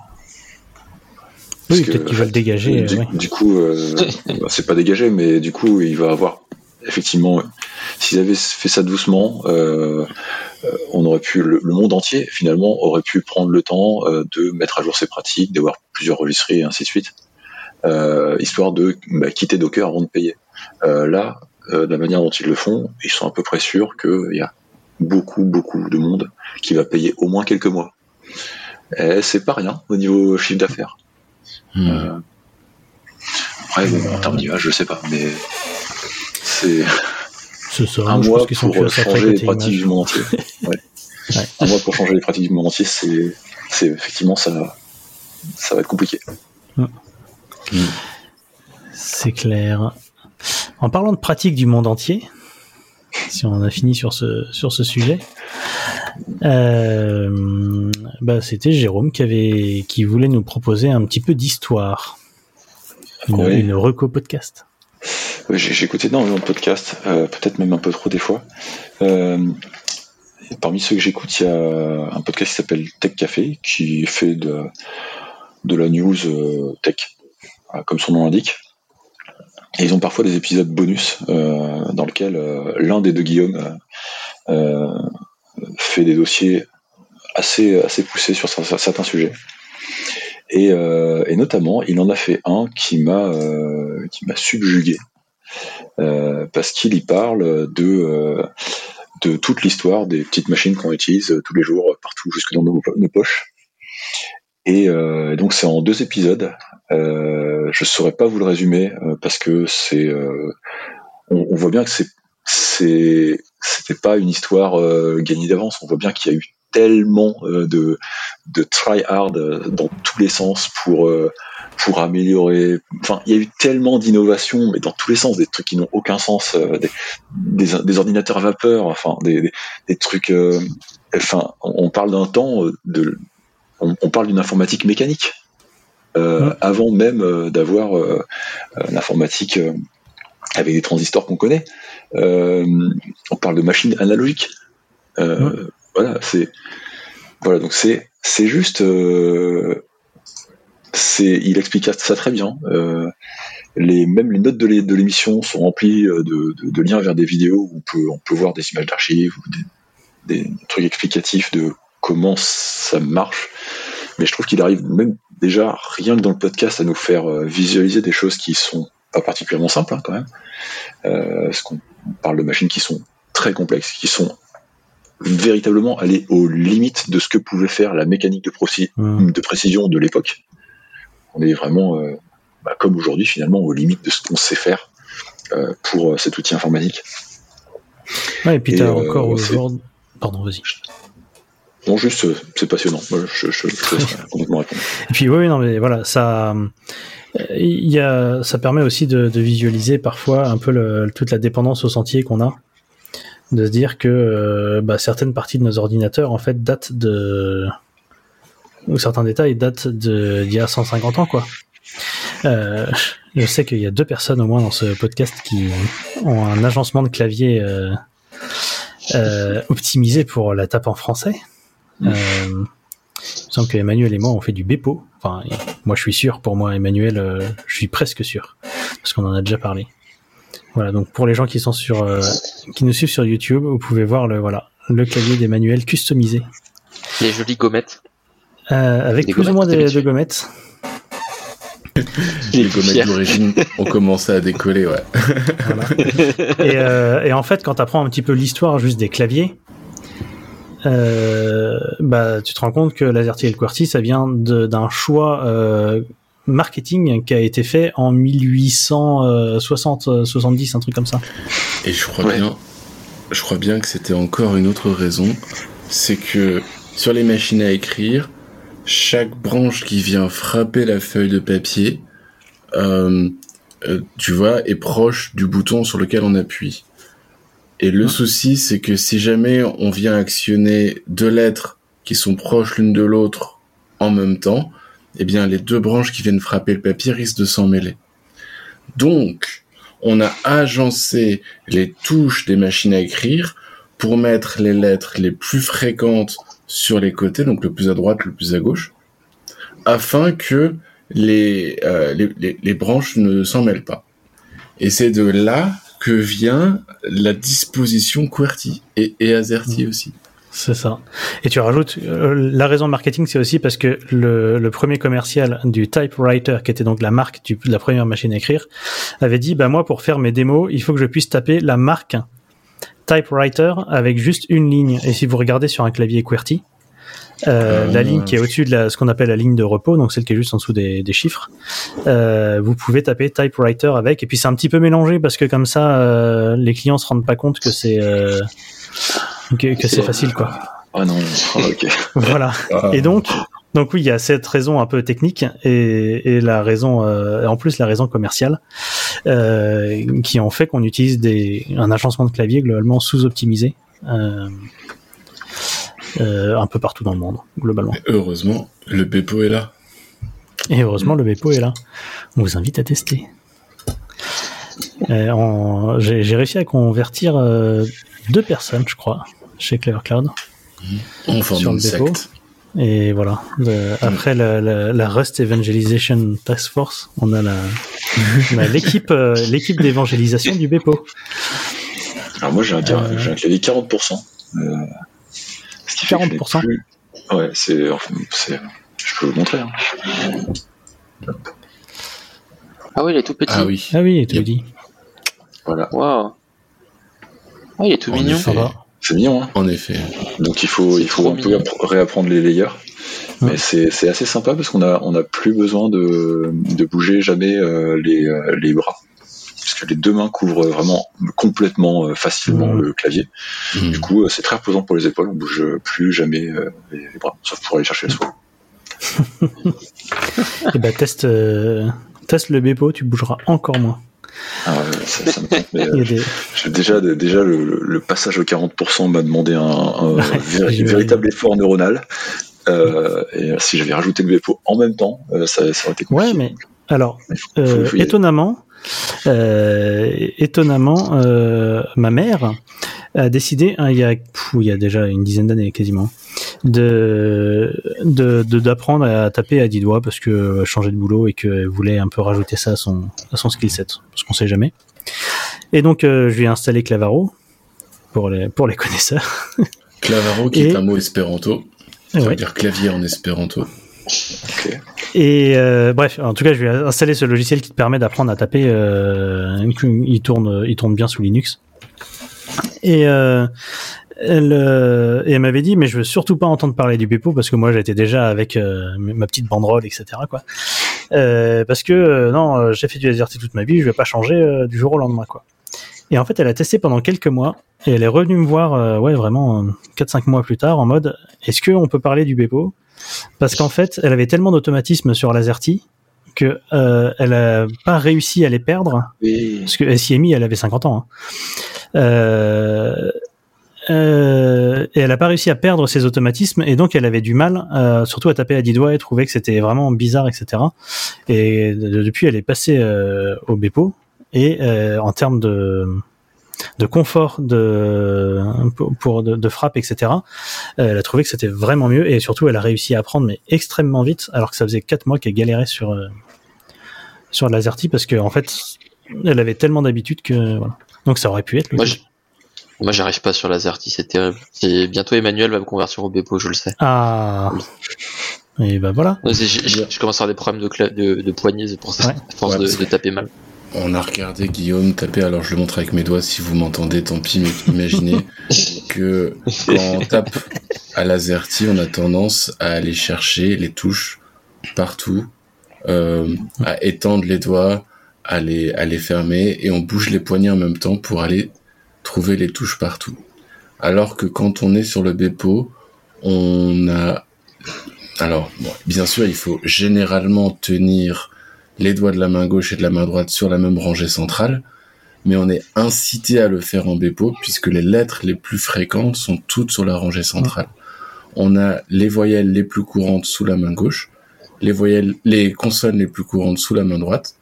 C: Oui,
B: Parce que,
C: peut-être qu'ils
B: en
C: veulent dégager.
B: du,
C: euh, ouais.
B: du coup, euh, [laughs] bah, c'est pas dégagé, mais du coup, il va avoir effectivement. S'ils avaient fait ça doucement, euh, on aurait pu le, le monde entier finalement aurait pu prendre le temps euh, de mettre à jour ses pratiques, d'avoir plusieurs registres et ainsi de suite, euh, histoire de bah, quitter Docker avant de payer. Euh, là, de la manière dont ils le font, ils sont à peu près sûrs qu'il y a beaucoup, beaucoup de monde qui va payer au moins quelques mois. Et c'est pas rien au niveau chiffre d'affaires.
D: Hmm.
B: Euh, après, bon, en termes d'image, je sais pas, mais c'est un mois pour
C: près
B: changer les pratiques du monde entier. [laughs] Un mois pour changer les pratiques du monde entier, c'est, effectivement ça, ça va être compliqué.
C: C'est clair. En parlant de pratiques du monde entier, si on a fini sur ce, sur ce sujet, euh, bah, c'était Jérôme qui, avait, qui voulait nous proposer un petit peu d'histoire. Une,
B: Oui.
C: une reco podcast.
B: J'ai, écouté énormément de podcasts, euh, peut-être même un peu trop des fois. Euh, parmi ceux que j'écoute, il y a un podcast qui s'appelle Tech Café, qui fait de, de la news tech, comme son nom l'indique. Ils ont parfois des épisodes bonus euh, dans lesquels euh, l'un des deux Guillaume euh, fait des dossiers assez, assez poussés sur cer- certains sujets. Et, et notamment, il en a fait un qui m'a subjugué parce qu'il y parle de de toute l'histoire des petites machines qu'on utilise tous les jours partout jusque dans nos, nos poches. Et donc c'est en deux épisodes. Euh, je saurais pas vous le résumer euh, parce que c'est euh, on, voit bien que c'est c'est c'était pas une histoire euh, gagnée d'avance. On voit bien qu'il y a eu tellement de de try hard dans tous les sens pour pour améliorer. Enfin, il y a eu tellement d'innovations, mais dans tous les sens, des trucs qui n'ont aucun sens, des, des, des ordinateurs vapeur, enfin des, des, trucs. enfin, on parle d'un temps de, on parle d'une informatique mécanique. Euh. Avant même euh, d'avoir euh, l'informatique avec des transistors qu'on connaît, on parle de machines analogiques. Voilà, c'est voilà, donc c'est c'est juste, c'est il explique ça très bien. Les même les notes de l'é- de l'émission sont remplies de, de, de liens vers des vidéos où on peut on peut voir des images d'archives ou des, des trucs explicatifs de comment ça marche. Mais je trouve qu'il arrive même déjà rien que dans le podcast à nous faire euh, visualiser des choses qui sont pas particulièrement simples hein, quand même. Euh, parce qu'on parle de machines qui sont très complexes, qui sont véritablement allées aux limites de ce que pouvait faire la mécanique de, de précision de l'époque. On est vraiment, euh, bah, comme aujourd'hui finalement, aux limites de ce qu'on sait faire euh, pour cet outil informatique.
C: Ouais, et puis t'as
B: euh,
C: encore aujourd'hui. Pardon, vas-y.
B: Bon, juste, euh, c'est passionnant. Je, je, [laughs] complètement répondre.
C: Et puis oui, non mais voilà, ça, euh, il y a, ça permet aussi de, de visualiser parfois un peu le- toute la dépendance au sentier qu'on a, de se dire que euh, bah, certaines parties de nos ordinateurs en fait datent de, ou certains détails datent d'il y a 150 ans quoi. Euh, je sais qu'il y a deux personnes au moins dans ce podcast qui ont un agencement de clavier euh, optimisé pour la tape en français. Euh, il me semble que Emmanuel et moi on fait du Bepo. Enfin, moi je suis sûr, pour moi Emmanuel, euh, je suis presque sûr, parce qu'on en a déjà parlé. Voilà, donc pour les gens qui sont sur, euh, qui nous suivent sur YouTube, vous pouvez voir le voilà le clavier d'Emmanuel customisé,
E: Les jolies gommettes.
C: euh, avec
E: Des
C: plus ou
E: gommettes
C: moins de, de gommettes.
D: Les gommettes d'origine ont commencé à décoller, ouais.
C: Voilà. et, euh, et en fait, quand tu apprends un petit peu l'histoire juste des claviers, euh, bah, tu te rends compte que l'AZERTY et le QWERTY, ça vient d'un choix euh, marketing qui a été fait en 1860, 70, un truc comme ça.
D: Et je crois
B: Ouais.
D: bien, je crois bien que c'était encore une autre raison, c'est que sur les machines à écrire, chaque branche qui vient frapper la feuille de papier, euh, euh, tu vois, est proche du bouton sur lequel on appuie. Et le
C: Mhm.
D: souci, c'est que si jamais on vient actionner deux lettres qui sont proches l'une de l'autre en même temps, eh bien les deux branches qui viennent frapper le papier risquent de s'en mêler. Donc, on a agencé les touches des machines à écrire pour mettre les lettres les plus fréquentes sur les côtés, donc le plus à droite, le plus à gauche, afin que les, euh, les, les, les branches ne s'en mêlent pas. Et c'est de là que vient la disposition QWERTY et, et AZERTY aussi.
C: C'est ça. Et tu rajoutes, euh, la raison marketing, c'est aussi parce que le, le premier commercial du typewriter, qui était donc la marque du, de la première machine à écrire, avait dit, bah moi, pour faire mes démos, il faut que je puisse taper la marque typewriter avec juste une ligne. Et si vous regardez sur un clavier QWERTY, euh,
D: Ah.
C: la ligne qui est au-dessus de la, ce qu'on appelle la ligne de repos, donc celle qui est juste en dessous des, des chiffres, euh, vous pouvez taper typewriter avec. Et puis c'est un petit peu mélangé parce que comme ça, euh, les clients se rendent pas compte que c'est euh, que, que c'est facile, quoi.
B: Ah non, ah, ok. [laughs]
C: Voilà. Et donc, donc oui, il y a cette raison un peu technique et, et la raison, euh, en plus la raison commerciale, euh, qui en fait qu'on utilise des, un agencement de clavier globalement sous-optimisé euh, un peu partout dans le monde, globalement.
D: Heureusement, le Bepo est là.
C: Et heureusement, le Bepo est là. On vous invite à tester. Euh, J'ai réussi à convertir euh, deux personnes, je crois, chez Clever Cloud.
D: On forme
C: Sur le Bepo.
D: secte.
C: Et voilà. Le- après la, la, la Rust Evangelization Task Force, on a l'équipe euh, l'équipe d'évangélisation du Bepo.
B: Alors moi j'ai
C: Euh.
B: un clavier 40%.
C: 40%?
B: plus- Ouais, c'est, Je peux vous montrer. hein.
E: Ah oui, il est tout petit.
D: Ah oui.
C: Ah oui, tu
D: Yep.
C: dit.
B: Voilà,
E: Waouh. Ah, il est tout
D: En
E: mignon.
D: effet.
C: Ça va.
B: c'est mignon. Hein
D: En effet.
B: Donc il faut, il faut un peu
E: mignon.
B: réapprendre les layers.
C: Ouais.
B: Mais c'est, c'est assez sympa parce qu'on a, on a plus besoin de, de bouger jamais euh, les, euh, les bras. Parce que les deux mains couvrent vraiment complètement facilement
C: Mhm.
B: le clavier.
D: Hmm.
B: Du coup, c'est très reposant pour les épaules. On bouge plus jamais les, les bras, sauf pour aller chercher la soie.
C: Et bah, teste, euh, teste le Bepo, tu bougeras encore moins.
B: Ah ouais, ça, ça me tente, mais, [laughs]
C: Il y
B: euh,
C: a des...
B: j'ai déjà, déjà le, passage au 40% m'a demandé un, [laughs] véritable effort neuronal. Euh, et si j'avais rajouté le Bepo en même temps, euh, ça, ça aurait été
C: Ouais,
B: compliqué.
C: mais alors, euh, étonnamment, euh, étonnamment, euh, ma mère a décidé, hein, il, y a, pff, il y a déjà une dizaine d'années quasiment, de de- de- d'apprendre à taper à 10 doigts parce que changer de boulot et qu'elle voulait un peu rajouter ça à son, à son skill set, parce qu'on sait jamais. Et donc, euh, je lui ai installé Clavaro pour les, pour les [laughs] connaisseurs.
D: Clavaro, qui
C: Et-
D: est un mot espéranto. Ça
C: Ouais.
D: veut dire clavier en espéranto.
B: Ok.
C: Et euh, bref, en tout cas, je vais installer ce logiciel qui te permet d'apprendre à taper. Euh, il tourne, il tourne bien sous Linux. Et euh, elle, euh, elle m'avait dit, mais je veux surtout pas entendre parler du Bepo parce que moi, j'étais déjà avec euh, ma petite banderole, etc. Quoi. Euh, parce que euh, non, euh, j'ai fait du AZERTY toute ma vie, je vais pas changer euh, du jour au lendemain, quoi. Et en fait, elle a testé pendant quelques mois et elle est revenue me voir, euh, ouais, vraiment euh, 4-5 mois plus tard, en mode, est-ce qu'on peut parler du Bepo parce qu'en fait, elle avait tellement d'automatisme sur Lazerty que euh, elle a pas réussi à les perdre
B: Oui.
C: parce que SIMI, elle avait 50 ans. hein. Euh, euh, et elle a pas réussi à perdre ses automatismes et donc elle avait du mal, euh, surtout à taper à 10 doigts et trouvait que c'était vraiment bizarre, etc. Et de- depuis, elle est passée au Bepo et en termes de de confort de pour, pour de, de frappe etc euh, elle a trouvé que c'était vraiment mieux et surtout elle a réussi à apprendre mais extrêmement vite alors que ça faisait quatre mois qu'elle galérait sur euh, sur Lazerty parce que en fait elle avait tellement d'habitude que voilà donc ça aurait pu être le
E: Moi, j'arrive pas sur Lazerty, c'est terrible. C'est bientôt Emmanuel va me convertir au Bepo, je le sais.
C: ah et ben voilà
E: Je, je- je commence à avoir des problèmes de, cla- de, de poignets, c'est pour ça,
C: Ouais.
E: à force
D: Ouais,
E: de,
D: parce
E: de taper mal.
D: On a regardé Guillaume taper, alors je le montre avec mes doigts si vous m'entendez, tant pis, mais imaginez [laughs] que quand on tape à l'AZERTY, on a tendance à aller chercher les touches partout, euh, à étendre les doigts, à les, à les fermer, et on bouge les poignets en même temps pour aller trouver les touches partout. Alors que quand on est sur le Bepo, on a... Alors, bon, bien sûr, il faut généralement tenir les doigts de la main gauche et de la main droite sur la même rangée centrale, mais on est incité à le faire en Bepo puisque les lettres les plus fréquentes sont toutes sur la rangée centrale. On a les voyelles les plus courantes sous la main gauche, les les consonnes les plus courantes sous la main droite,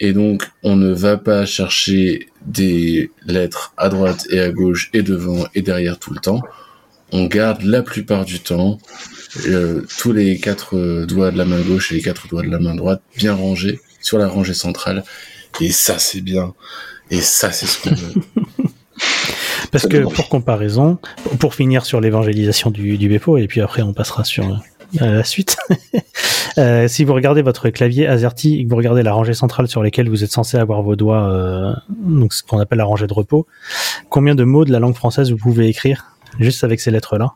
D: et donc on ne va pas chercher des lettres à droite et à gauche et devant et derrière tout le temps. On garde la plupart du temps euh, tous les quatre euh, doigts de la main gauche et les quatre doigts de la main droite bien rangés sur la rangée centrale. Et ça, c'est bien. Et ça, c'est ce qu'on veut. [laughs]
C: parce que pour comparaison pour finir sur l'évangélisation du, du Bepo et puis après on passera sur euh, la suite [laughs] Euh, si vous regardez votre clavier AZERTY et que vous regardez la rangée centrale sur laquelle vous êtes censé avoir vos doigts euh, donc ce qu'on appelle la rangée de repos combien de mots de la langue française vous pouvez écrire juste avec ces lettres là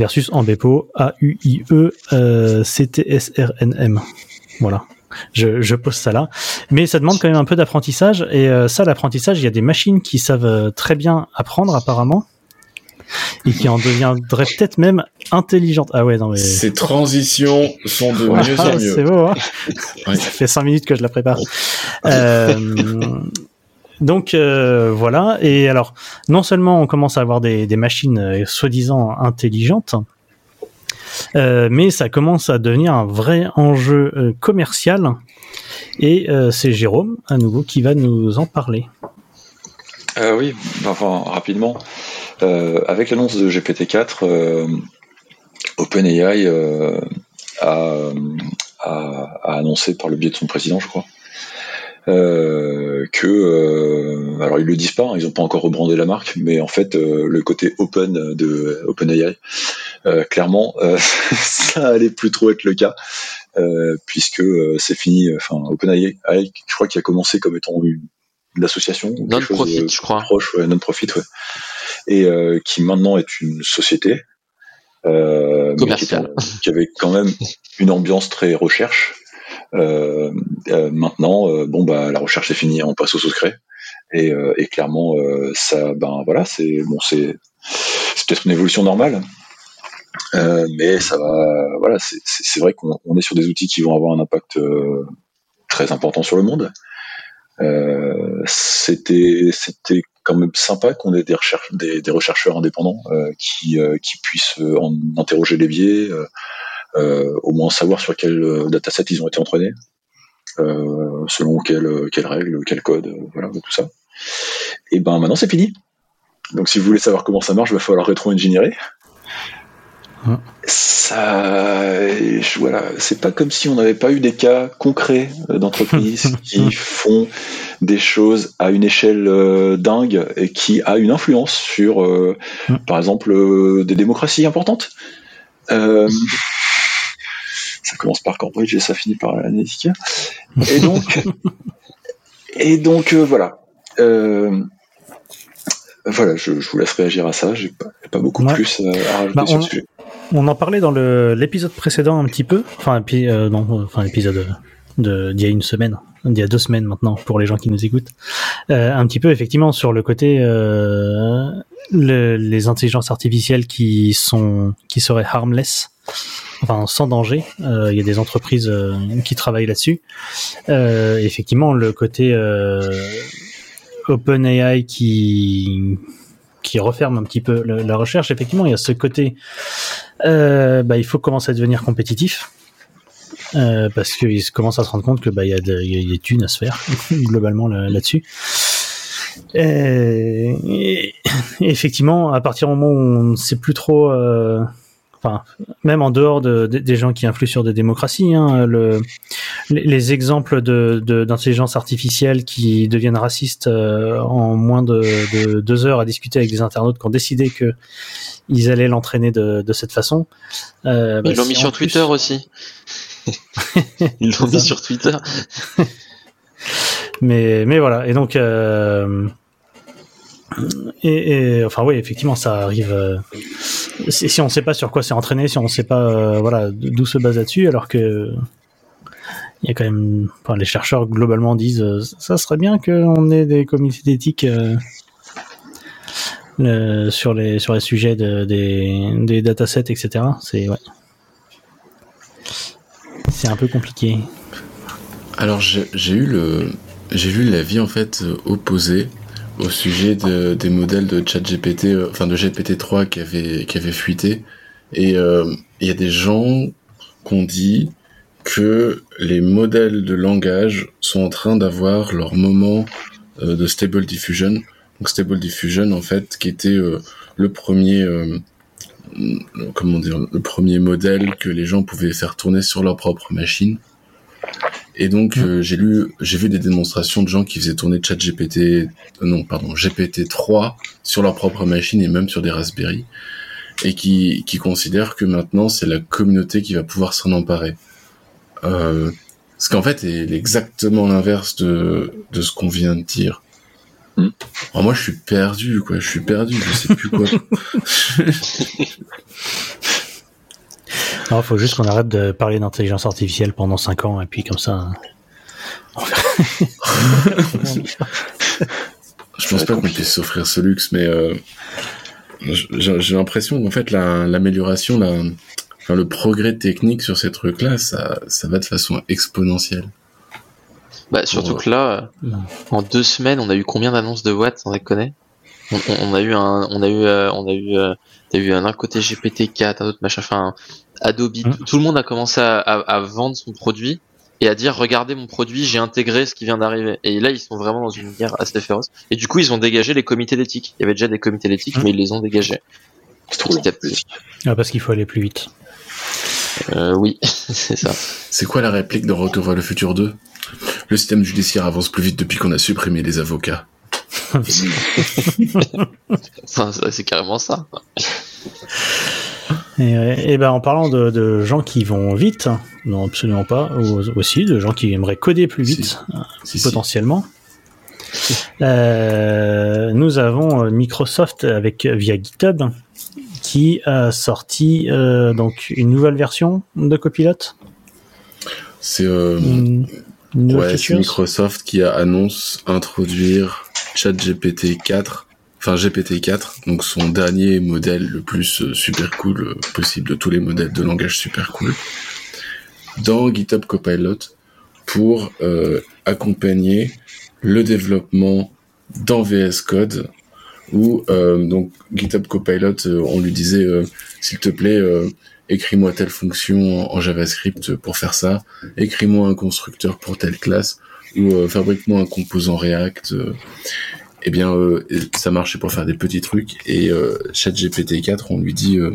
C: versus en Bepo A U I E euh, C T S R N M. Voilà. Je, je pose ça là. Mais ça demande quand même un peu d'apprentissage et euh, ça l'apprentissage il y a des machines qui savent euh, très bien apprendre apparemment et qui en deviendraient peut-être même intelligentes. Ah ouais non mais
D: Ces transitions sont de mieux en
C: c'est
D: mieux.
C: beau hein.
D: Ouais.
C: ça fait cinq minutes que je la prépare. Euh, donc euh, voilà. Et alors non seulement on commence à avoir des, machines euh, soi-disant intelligentes euh, mais ça commence à devenir un vrai enjeu commercial. Et c'est Jérôme à nouveau qui va nous en parler.
B: Oui, enfin rapidement. Avec l'annonce de GPT-4, euh, OpenAI a annoncé par le biais de son président, je crois, euh, que, euh, alors ils le disent pas, hein, ils n'ont pas encore rebrandé la marque, mais en fait euh, le côté open de OpenAI, euh, clairement, euh, [laughs] ça allait plus trop être le cas. euh, puisque euh, c'est fini, enfin OpenAI, je crois qu'il a commencé comme étant une, une association,
E: Non-profit, je crois.
B: proche, ouais, non-profit, ouais. et euh, qui maintenant est une société euh, qui,
E: Commerciale.
B: qui avait quand même une ambiance très recherche, maintenant, euh, bon bah la recherche est finie, on passe au secret. Et, euh, et clairement, euh, ça, ben voilà, c'est bon, c'est peut-être une évolution normale, euh, mais ça va, voilà, c'est- vrai qu'on on est sur des outils qui vont avoir un impact euh, très important sur le monde. Euh, c'était quand même sympa qu'on ait des, des, des rechercheurs indépendants euh, qui, euh, qui puissent euh, en interroger les biais, euh, euh, au moins savoir sur quel euh, dataset ils ont été entraînés, euh, selon quelles quelle règles, quel code, euh, voilà, tout ça. Et ben maintenant c'est fini. Donc si vous voulez savoir comment ça marche, il va falloir rétro-ingénierer.
C: Ouais.
B: Ça, je- voilà, c'est pas comme si on n'avait pas eu des cas concrets euh, d'entreprises [laughs] qui font des choses à une échelle euh, dingue et qui a une influence sur, euh,
C: Mm.
B: par exemple, euh, des démocraties importantes. Ça commence par Cambridge et ça finit par Analytica. Et donc, [laughs] et donc euh, voilà. Euh, voilà, je, je vous laisse réagir à ça. J'ai pas, pas beaucoup
C: Ouais.
B: plus euh, à rajouter
C: Bah,
B: sur
C: on-
B: le sujet.
C: On en parlait dans l'épisode précédent un petit peu. Enfin, puis, euh, non, enfin l'épisode de d'il y a une semaine, d'il y a deux semaines maintenant pour les gens qui nous écoutent. Euh, un petit peu effectivement sur le côté euh, le- les intelligences artificielles qui sont qui seraient harmless, enfin sans danger. Euh, Il y a des entreprises euh, qui travaillent là-dessus. Euh, effectivement, le côté OpenAI qui qui referme un petit peu la recherche. Effectivement, il y a ce côté bah, il faut commencer à devenir compétitif. Euh, parce qu'ils commencent à se rendre compte que bah il y, y a des thunes à se faire [laughs] globalement là- là-dessus. Effectivement, à partir du moment où on ne sait plus trop, enfin même en dehors de, de- des gens qui influent sur des démocraties, hein, le, les, les exemples de de- d'intelligence artificielle qui deviennent racistes euh, en moins de, de deux heures à discuter avec des internautes qui ont décidé que ils allaient l'entraîner de, de cette façon. Euh, bah,
E: Ils l'ont mis sur
C: plus-
E: Twitter aussi. [laughs] Ils l'ont mis sur Twitter. [laughs]
C: Mais, mais voilà. Et donc, euh, et, et, enfin oui, effectivement, ça arrive. euh, si, on ne sait pas sur quoi c'est entraîné, si on ne sait pas, euh, voilà, d'où se base là-dessus, alors que il y a quand même, enfin, les chercheurs globalement disent, euh, ça serait bien qu'on ait des comités d'éthique. euh, sur les sur les sujets de, des des datasets etc c'est ouais c'est un peu compliqué
D: Alors j'ai eu le j'ai l'avis en fait opposé au sujet de, des modèles de ChatGPT, euh, enfin de GPT-3 qui avait qui avait fuité. Et euh, il y a des gens qui ont dit que les modèles de langage sont en train d'avoir leur moment euh, de stable diffusion. Donc stable diffusion en fait qui était le premier comment dire le premier modèle que les gens pouvaient faire tourner sur leur propre machine. Et donc euh, j'ai lu, j'ai vu des démonstrations de gens qui faisaient tourner ChatGPT, euh, non pardon GPT-3 sur leur propre machine et même sur des Raspberry, et qui qui considèrent que maintenant c'est la communauté qui va pouvoir s'en emparer. Euh, ce qu'en fait est exactement l'inverse de de ce qu'on vient de dire. Alors moi je suis perdu quoi, je suis perdu, je sais plus quoi. [laughs]
C: Il faut juste qu'on arrête de parler d'intelligence artificielle pendant 5 ans et puis comme ça. on verra.
D: Je pense pas qu'on puisse s'offrir ce luxe, mais euh, j'ai l'impression qu'en fait la- l'amélioration, la, enfin, le progrès technique sur ces trucs-là, ça, ça va de façon exponentielle.
E: Bah, surtout que là, euh,
C: Non.
E: en deux semaines, on a eu combien d'annonces de Watt, on déconne on, on, on a eu un, on a eu, euh, on a eu, euh, t'as eu un, un côté GPT-4, un autre machin, enfin, Adobe,
C: Hein
E: tout, le monde a commencé à, à, à vendre son produit et à dire, regardez mon produit, j'ai intégré ce qui vient d'arriver. Et là, ils sont vraiment dans une guerre assez féroce. Et du coup, ils ont dégagé les comités d'éthique. Il y avait déjà des comités d'éthique,
C: Hein
E: mais ils les ont dégagés. Petit à petit.
C: Ah, parce qu'il faut aller plus vite.
E: Euh, oui, [laughs] c'est ça.
D: C'est quoi la réplique de Retour vers le futur 2 Le système judiciaire avance plus vite depuis qu'on a supprimé les avocats. [laughs]
E: C'est carrément ça.
C: Et, et ben en parlant de, de gens qui vont vite, non absolument pas, ou- aussi de gens qui aimeraient coder plus vite,
D: Si.
C: euh,
D: si.
C: potentiellement. Euh, nous avons euh, Microsoft avec via GitHub qui a sorti euh, donc une nouvelle version de Copilot.
D: C'est euh, ouais, Microsoft qui a annonce introduire ChatGPT 4, enfin GPT 4, donc son dernier modèle le plus euh, super cool euh, possible de tous les modèles de langage super cool, dans GitHub Copilot pour euh, accompagner le développement dans VS Code où euh, donc GitHub Copilot, euh, on lui disait euh, s'il te plaît écris-moi telle fonction en, en JavaScript pour faire ça, écris-moi un constructeur pour telle classe ou fabrique-moi un composant React. Eh bien, euh, ça marchait pour faire des petits trucs et euh, ChatGPT 4, on lui dit euh,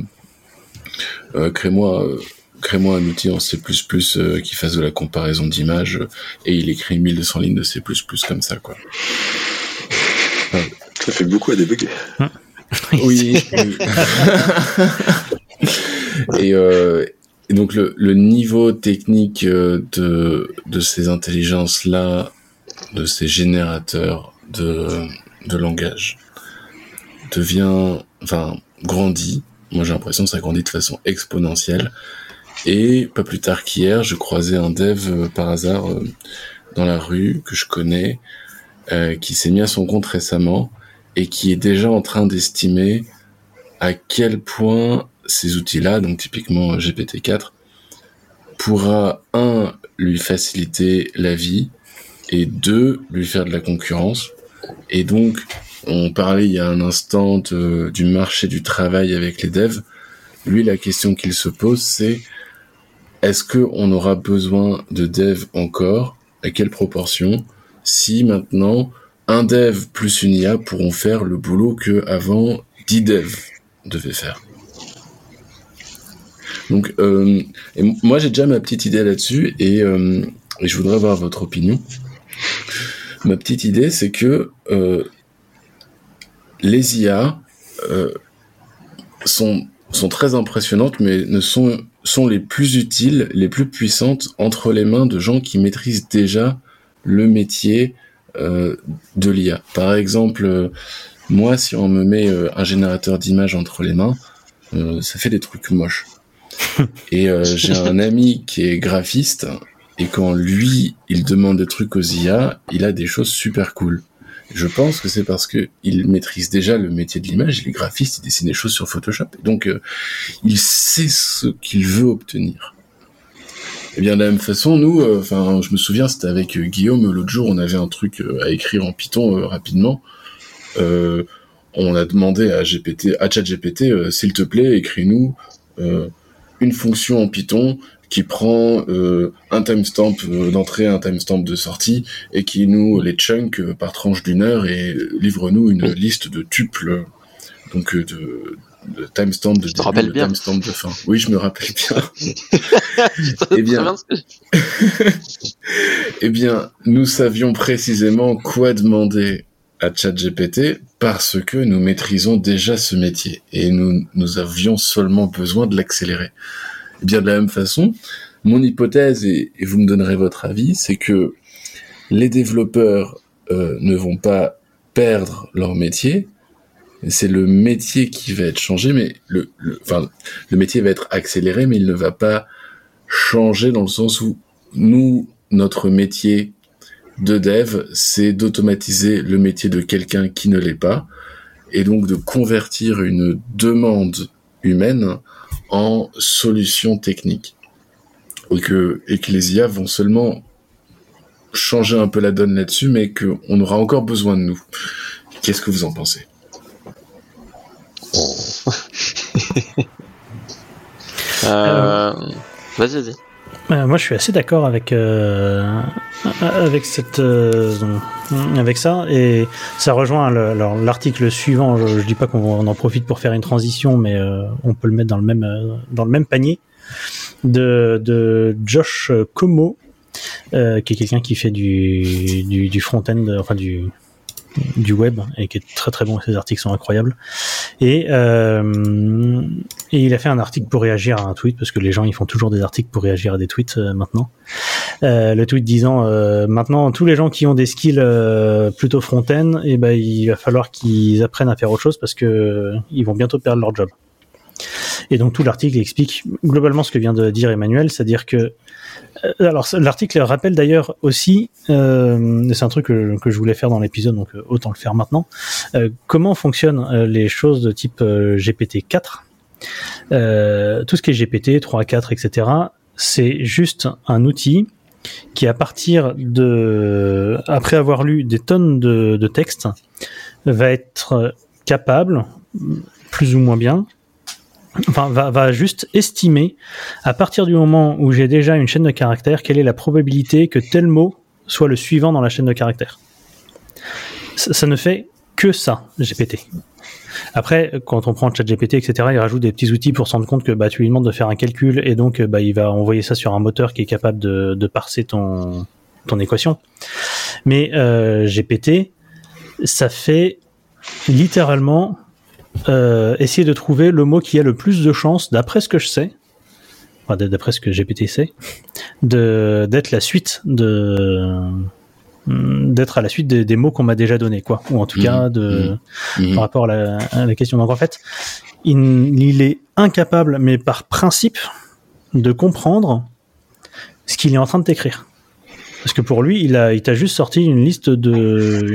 D: euh, crée-moi euh, crée-moi un outil en C++ euh, qui fasse de la comparaison d'images et il écrit 1200 lignes de C++ comme ça quoi.
B: Ça fait beaucoup à débugger.
D: Oui. [laughs] [laughs] et, euh, et donc le, le niveau technique euh, de, de ces intelligences-là, de ces générateurs de, de langage, devient, enfin, grandit. Moi, j'ai l'impression que ça grandit de façon exponentielle. Et pas plus tard qu'hier, je croisais un dev euh, par hasard euh, dans la rue que je connais, euh, qui s'est mis à son compte récemment et qui est déjà en train d'estimer à quel point ces outils-là, donc typiquement GPT-4, pourra, un, lui faciliter la vie, et deux, lui faire de la concurrence. Et donc, on parlait il y a un instant de- du marché du travail avec les devs. Lui, la question qu'il se pose, c'est est-ce qu'on aura besoin de devs encore? À quelle proportion? Si maintenant, un dev plus une IA pourront faire le boulot que avant 10 devs devaient faire. Donc, euh, moi j'ai déjà ma petite idée là-dessus et, euh, et je voudrais avoir votre opinion. Ma petite idée, c'est que euh, les IA euh, sont, sont très impressionnantes, mais ne sont, sont les plus utiles, les plus puissantes entre les mains de gens qui maîtrisent déjà le métier euh, de l'IA. Par exemple, moi, si on me met un générateur d'images entre les mains, ça fait des trucs moches. [laughs] Et j'ai un ami qui est graphiste, et quand lui, il demande des trucs aux IA, il a des choses super cool. Je pense que c'est parce que il maîtrise déjà le métier de l'image, il est graphiste, il dessine des choses sur Photoshop, et donc euh, il sait ce qu'il veut obtenir. Et bien de la même façon, nous, euh, enfin, je me souviens, c'était avec euh, Guillaume l'autre jour, on avait un truc à écrire en Python rapidement. On a demandé à GPT, à ChatGPT, s'il te plaît, écris-nous une fonction en Python qui prend euh, un timestamp euh, d'entrée, un timestamp de sortie, et qui nous les chunk euh, par tranche d'une heure et livre-nous une liste de tuples, donc de, de timestamp de
E: te
D: début, de
E: bien.
D: timestamp de fin. Oui, je me rappelle bien. [laughs] [laughs]
E: Très
D: bien. [laughs] Eh bien, nous savions précisément quoi demander à ChatGPT parce que nous maîtrisons déjà ce métier et nous, nous avions seulement besoin de l'accélérer. Eh bien, de la même façon, mon hypothèse, et, vous me donnerez votre avis, c'est que les développeurs euh, ne vont pas perdre leur métier, c'est le métier qui va être changé, mais le, le, enfin, le métier va être accéléré, mais il ne va pas changer dans le sens où nous, notre métier de dev, c'est d'automatiser le métier de quelqu'un qui ne l'est pas, et donc de convertir une demande humaine en solution technique. Et que, et que les IA vont seulement changer un peu la donne là-dessus, mais qu'on aura encore besoin de nous. Qu'est-ce que vous en pensez? [laughs]
E: Euh, Vas-y, vas-y.
C: Euh, moi, je suis assez d'accord avec euh, avec cette euh, avec ça et ça rejoint l'article suivant. Je, dis pas qu'on on en profite pour faire une transition, mais euh, on peut le mettre dans le même euh, dans le même panier de de Josh Como, euh, qui est quelqu'un qui fait du du, du front-end, enfin du du web et qui est très très bon. Ses articles sont incroyables. Et, euh, et il a fait un article pour réagir à un tweet parce que les gens ils font toujours des articles pour réagir à des tweets euh, maintenant. Euh, le tweet disant euh, maintenant tous les gens qui ont des skills euh, plutôt front-end, et ben il va falloir qu'ils apprennent à faire autre chose parce que ils vont bientôt perdre leur job. Et donc tout l'article explique globalement ce que vient de dire Emmanuel, c'est-à-dire que alors l'article rappelle d'ailleurs aussi, euh, c'est un truc que, je voulais faire dans l'épisode, donc euh, autant le faire maintenant. Euh, comment fonctionnent euh, les choses de type GPT 4 Tout ce qui est GPT 3, 4, etc. C'est juste un outil qui, à partir de, après avoir lu des tonnes de, de textes, va être capable, plus ou moins bien, enfin, va, va, juste estimer, à partir du moment où j'ai déjà une chaîne de caractères, quelle est la probabilité que tel mot soit le suivant dans la chaîne de caractères. Ça, ne fait que ça, GPT. Après, quand on prend ChatGPT, etc., il rajoute des petits outils pour se rendre compte que bah, tu lui demandes de faire un calcul et donc bah, il va envoyer ça sur un moteur qui est capable de, de parser ton, ton équation. Mais euh, GPT, ça fait littéralement euh, essayer de trouver le mot qui a le plus de chances, d'après ce que je sais, enfin, d'après ce que GPT sait, de d'être la suite de d'être à la suite des, des mots qu'on m'a déjà donnés, quoi, ou en tout cas de
D: Mhm.
C: par rapport à la, à la question. Donc en fait, il, il est incapable, mais par principe, de comprendre ce qu'il est en train de t'écrire. Parce que pour lui, il a, il t'a juste sorti une liste de,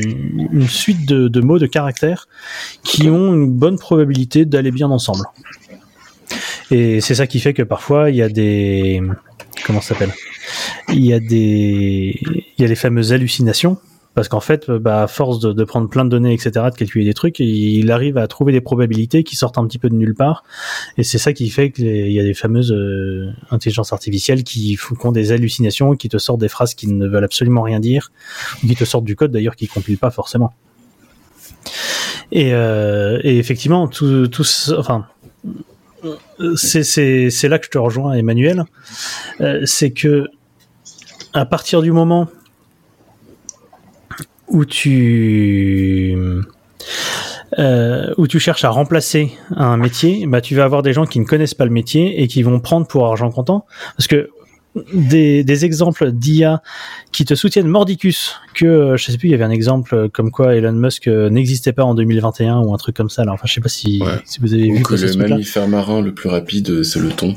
C: une suite de, de mots, de caractères qui ont une bonne probabilité d'aller bien ensemble. Et c'est ça qui fait que parfois il y a des, comment ça s'appelle? Il y a des, il y a les fameuses hallucinations. Parce qu'en fait, bah, à force de, prendre plein de données, etc., de calculer des trucs, il arrive à trouver des probabilités qui sortent un petit peu de nulle part. Et c'est ça qui fait qu'il y a des fameuses euh, intelligences artificielles qui font des hallucinations, qui te sortent des phrases qui ne veulent absolument rien dire, ou qui te sortent du code d'ailleurs qui ne compile pas forcément. Et, euh, effectivement, tout, enfin, c'est, là que je te rejoins, Emmanuel. Euh, c'est que à partir du moment où tu euh, où tu cherches à remplacer un métier, bah tu vas avoir des gens qui ne connaissent pas le métier et qui vont prendre pour argent comptant, parce que des, des exemples d'IA qui te soutiennent mordicus que euh, je sais plus il y avait un exemple comme quoi Elon Musk euh, n'existait pas en 2021 ou un truc comme ça là enfin je sais pas si,
D: Ouais.
C: si vous avez
D: Ou
C: vu
D: que le mammifère marin le plus rapide, c'est le thon.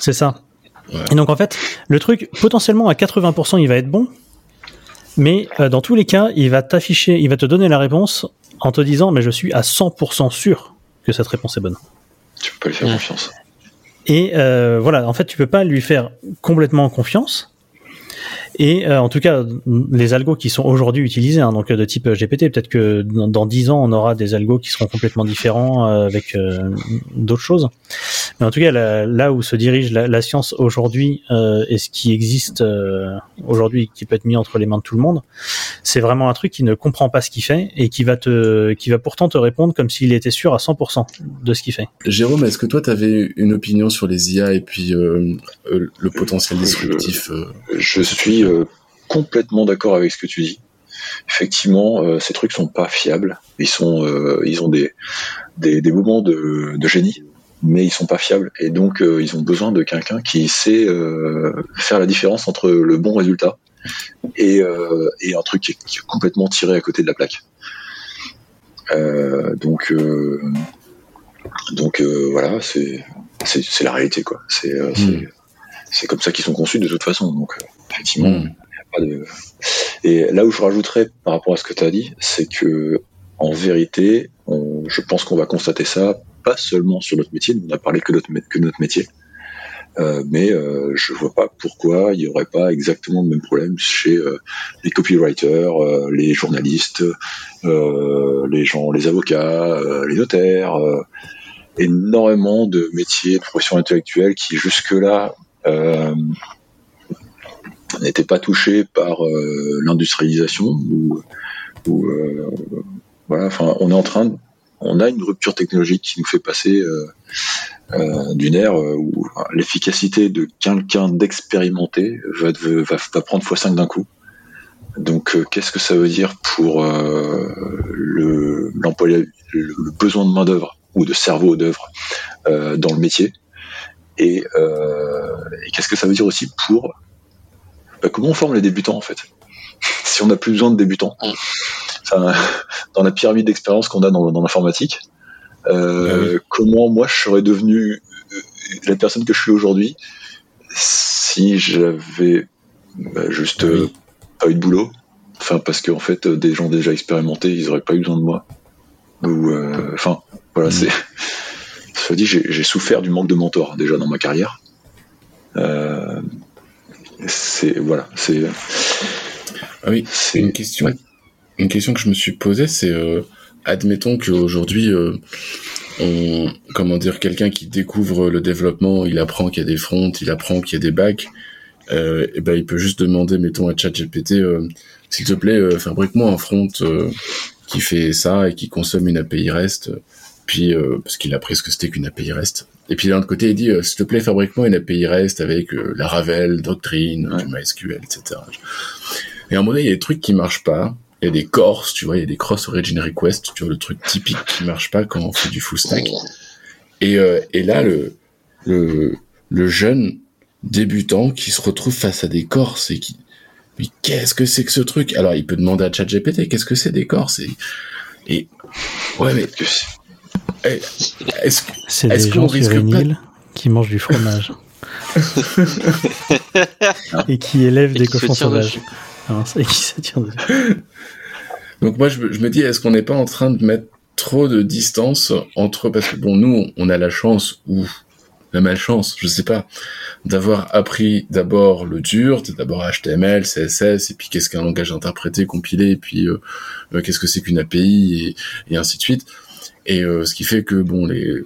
C: C'est ça.
D: Ouais.
C: Et donc en fait, le truc, potentiellement à 80%, il va être bon, mais euh, dans tous les cas, il va t'afficher, il va te donner la réponse en te disant, mais je suis à 100% sûr que cette réponse est bonne.
B: Tu peux pas lui faire confiance.
C: Et euh, voilà, en fait, tu peux pas lui faire complètement confiance. Et euh, en tout cas, les algos qui sont aujourd'hui utilisés, hein, donc de type GPT, peut-être que dans, dans 10 ans, on aura des algos qui seront complètement différents euh, avec euh, d'autres choses. Mais en tout cas, là, là où se dirige la, la science aujourd'hui euh, et ce qui existe euh, aujourd'hui, qui peut être mis entre les mains de tout le monde, c'est vraiment un truc qui ne comprend pas ce qu'il fait et qui va te, qui va pourtant te répondre comme s'il était sûr à 100% de ce qu'il fait.
D: Jérôme, est-ce que toi, tu avais une opinion sur les IA et puis euh, euh, le potentiel disruptif euh,
B: Je suis euh, complètement d'accord avec ce que tu dis. Effectivement, euh, ces trucs sont pas fiables. Ils sont, euh, ils ont des, des, des moments de, de génie, mais ils sont pas fiables. Et donc, euh, ils ont besoin de quelqu'un qui sait euh, faire la différence entre le bon résultat et, euh, et un truc qui est, qui est complètement tiré à côté de la plaque. Donc, donc voilà, c'est c'est la réalité quoi. C'est c'est comme ça qu'ils sont conçus de toute façon. Donc effectivement,
D: Hmm.
B: pas de- Et là où je rajouterais par rapport à ce que tu as dit, c'est que en vérité, on- je pense qu'on va constater ça pas seulement sur notre métier, on a parlé que, notre, que de notre métier, euh, mais euh, je vois pas pourquoi il y aurait pas exactement le même problème chez euh, les copywriters, euh, les journalistes, les gens, les avocats, les notaires, énormément de métiers, de professions intellectuelles qui jusque-là n'étaient pas touchés par l'industrialisation voilà enfin on est en train on a une rupture technologique qui nous fait passer euh, euh, d'une ère euh, où l'efficacité de quelqu'un d'expérimenté va, va, prendre x5 d'un coup. Donc qu'est-ce que ça veut dire pour euh, le, besoin de main d'œuvre ou de cerveau d'œuvre dans le métier? Et, et qu'est-ce que ça veut dire aussi pour bah, comment on forme les débutants en fait? [laughs] Si on n'a plus besoin de débutants, Enfin, [laughs] dans la pyramide d'expérience qu'on a dans, dans l'informatique, Euh, comment moi je serais devenu euh, la personne que je suis aujourd'hui si j'avais bah, juste
D: Oui.
B: euh, pas eu de boulot? Enfin, parce qu'en fait, des gens déjà expérimentés, ils auraient pas eu besoin de moi. Ou, euh, enfin, voilà,
D: Mhm.
B: c'est. Cela dit, j'ai j'ai souffert du manque de mentor déjà dans ma carrière. Euh, c'est voilà, c'est
D: Ah oui,
B: c'est
D: une question.
B: ouais.
D: Une question que je me suis posée, c'est euh, admettons qu'aujourd'hui, euh, on, comment dire, quelqu'un qui découvre le développement, il apprend qu'il y a des fronts, il apprend qu'il y a des bacs, euh, et ben il peut juste demander, mettons à ChatGPT, euh, s'il te plaît, euh, fabrique-moi un front euh, qui fait ça et qui consomme une API REST. Puis euh, parce qu'il a appris ce que c'était qu'une API REST. Et puis d'un autre côté, il dit, euh, s'il te plaît, fabrique-moi une API REST avec euh, la Ravel, Doctrine,
B: Ouais.
D: du MySQL, etc. Et à un moment donné, il y a des trucs qui marchent pas. Il y a des corses, tu vois, il y a des cross origin request, tu vois, le truc typique qui marche pas quand on fait du full stack. Et, euh, et là, le, le, le jeune débutant qui se retrouve face à des corses et qui, mais qu'est-ce que c'est que ce truc? Alors, il peut demander à ChatGPT, qu'est-ce que c'est des corses? Et, et, ouais, mais
B: c'est-
D: est-ce
C: C'est
D: Est-ce
C: des
D: qu'on
C: gens sur
D: risque
C: une
D: pas-
C: île qui mangent du fromage. [laughs] et qui élèvent
E: Et
C: des
E: qui
C: cochons sauvages. [laughs]
D: Donc moi, je, me- je me dis, est-ce qu'on n'est pas en train de mettre trop de distance entre... Parce que bon, nous, on a la chance, ou la malchance, je sais pas, d'avoir appris d'abord le dur, d'abord HTML, CSS, et puis qu'est-ce qu'un langage interprété, compilé, et puis euh, euh, qu'est-ce que c'est qu'une API, et, et ainsi de suite. Et euh, ce qui fait que, bon, les,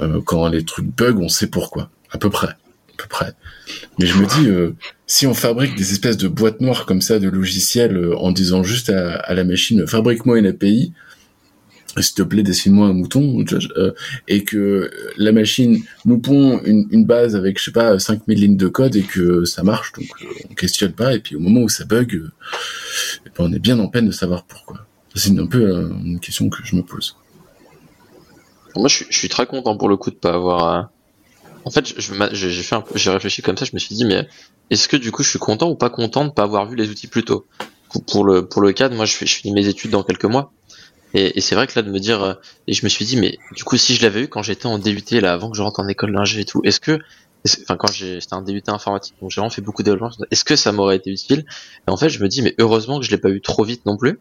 D: euh, quand les trucs bug, on sait pourquoi, à peu près, peu près. Mais je me dis, euh, si on fabrique des espèces de boîtes noires comme ça de logiciels euh, en disant juste à, la machine fabrique-moi une API, s'il te plaît dessine-moi un mouton, euh, et que la machine nous pond une, base avec je sais pas 5000 lignes de code et que ça marche, donc on questionne pas, et puis au moment où ça bug, ben, on est bien en peine de savoir pourquoi. C'est un peu une question que je me pose.
E: Moi, je suis, je suis très content pour le coup de pas avoir. En fait, j'ai réfléchi comme ça. Je me suis dit, mais est-ce que du coup, je suis content ou pas content de pas avoir vu les outils plus tôt? Pour, le pour cadre, moi, je, finis mes études dans quelques mois. Et, c'est vrai que là, de me dire, euh, et je me suis dit, mais du coup, si je l'avais eu quand j'étais en DUT là, avant que je rentre en école d'ingé et tout, est-ce que, enfin, quand j'ai, c'était un DUT informatique, donc j'ai vraiment fait beaucoup de. Est-ce que ça m'aurait été utile? Et en fait, je me dis, mais heureusement que je l'ai pas eu trop vite non plus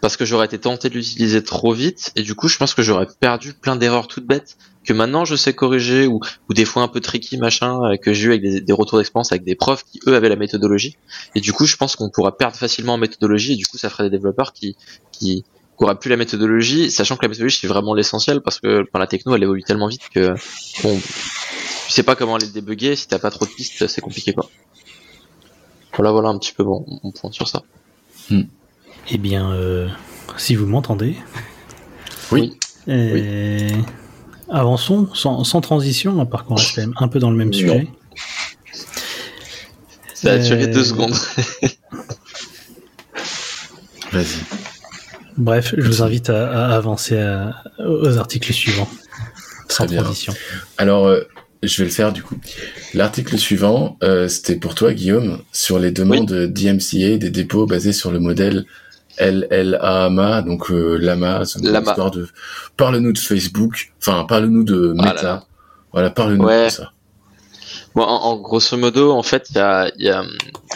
E: parce que j'aurais été tenté de l'utiliser trop vite et du coup je pense que j'aurais perdu plein d'erreurs toutes bêtes que maintenant je sais corriger ou, ou des fois un peu tricky machin euh, que j'ai eu avec des, des retours d'expérience avec des profs qui eux avaient la méthodologie. Et du coup je pense qu'on pourra perdre facilement en méthodologie et du coup ça ferait des développeurs qui qui auraient plus la méthodologie sachant que la méthodologie c'est vraiment l'essentiel parce que enfin, la techno elle évolue tellement vite que bon, tu sais pas comment aller le débugger. Si t'as pas trop de pistes c'est compliqué quoi. Voilà voilà un petit peu mon, mon point sur ça.
C: Eh bien, euh, si vous m'entendez.
D: Oui.
C: euh, Avançons sans, sans transition, à part qu'on reste quand même un peu dans le même
B: Non.
C: sujet.
E: ça a duré
C: Euh,
E: deux secondes [laughs]
D: Vas-y.
C: Bref, je vous invite à, à avancer à- aux articles suivants. Sans
D: Très bien.
C: transition.
D: Alors, euh, je vais le faire du coup. L'article suivant, euh, c'était pour toi, Guillaume, sur les demandes DMCA des dépôts basés sur le modèle LLAMA, donc euh, Lama, c'est une
E: Lama.
D: histoire de... Parle-nous de Facebook, enfin, parle-nous de Meta.
E: là.
D: Voilà, parle-nous
E: Ouais.
D: de ça.
E: Bon, en, en grosso modo, en fait, il y a, il y, a,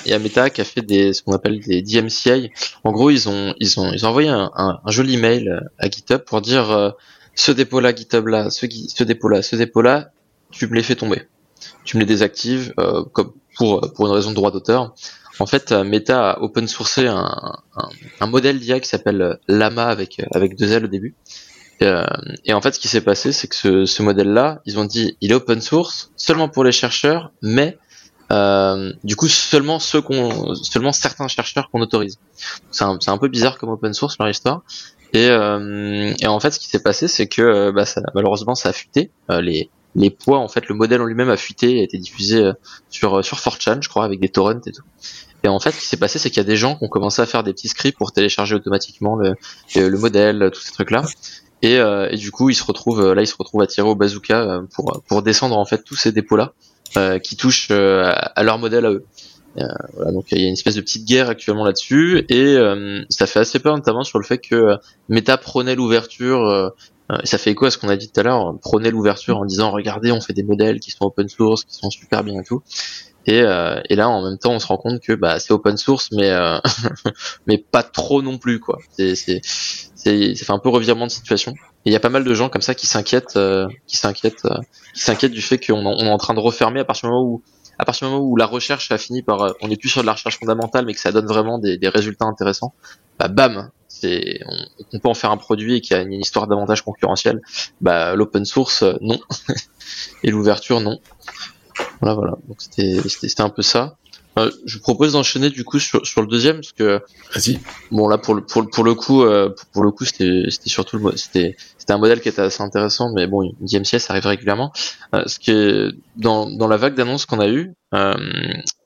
E: il y a Meta qui a fait des, ce qu'on appelle des DMCI. En gros, ils ont, ils ont, ils ont envoyé un, un, un joli mail à GitHub pour dire euh, ce dépôt-là, GitHub là, ce, dépôt-là, ce dépôt-là, tu me les fais tomber. Tu me les désactives euh, comme pour pour une raison de droit d'auteur. En fait, euh, Meta a open sourcé un, un, modèle d'IA qui s'appelle Lama avec avec deux L au début. Et, euh, en fait, ce qui s'est passé, c'est que ce, ce modèle-là, ils ont dit, il est open source seulement pour les chercheurs, mais euh, du coup seulement ceux qu'on, seulement certains chercheurs qu'on autorise. C'est un, un peu bizarre comme open source leur histoire. Et, euh, et en fait, ce qui s'est passé, c'est que euh, bah, malheureusement, ça a fuité. Euh, les, les poids, en fait, le modèle en lui-même a fuité et a été diffusé euh, sur euh, sur 4chan, je crois, avec des torrents et tout. Et en fait, ce qui s'est passé, c'est qu'il y a des gens qui ont commencé à faire des petits scripts pour télécharger automatiquement le, le, le modèle, tous ces trucs-là. Et, euh, et du coup, ils se retrouvent là, ils se retrouvent à tirer au bazooka euh, pour pour descendre en fait tous ces dépôts-là euh, qui touchent euh, à, à leur modèle à eux. Euh, voilà, donc il y a une espèce de petite guerre actuellement là-dessus et euh, ça fait assez peur notamment sur le fait que euh, Meta prenait l'ouverture euh, Euh, ça fait écho à ce qu'on a dit tout à l'heure, prôner l'ouverture en disant regardez, on fait des modèles qui sont open source, qui sont super bien et tout. Et, euh, et là, en même temps, on se rend compte que bah, c'est open source, mais euh, [laughs] mais pas trop non plus, quoi. C'est c'est c'est un peu revirement de situation. Et il y a pas mal de gens comme ça qui s'inquiètent, euh, qui s'inquiètent, euh, qui s'inquiètent du fait qu'on on est en train de refermer à partir du moment où à partir du moment où la recherche a fini par, euh, on est plus sur de la recherche fondamentale, mais que ça donne vraiment des, des résultats intéressants, bah bam, c'est, on, peut en faire un produit et qu'il y a une, histoire davantage concurrentielle. Bah l'open source, euh, non, [laughs] et l'ouverture, non. Voilà, voilà. Donc c'était, c'était, c'était un peu ça. Euh, je vous propose d'enchaîner du coup sur, sur le deuxième parce que
D: Vas-y.
E: bon là pour le pour, le- pour le coup euh, pour, pour le coup c'était c'était surtout le c'était c'était un modèle qui était assez intéressant mais bon DMCS arrive régulièrement euh, ce qui est dans dans la vague d'annonces qu'on a eu euh,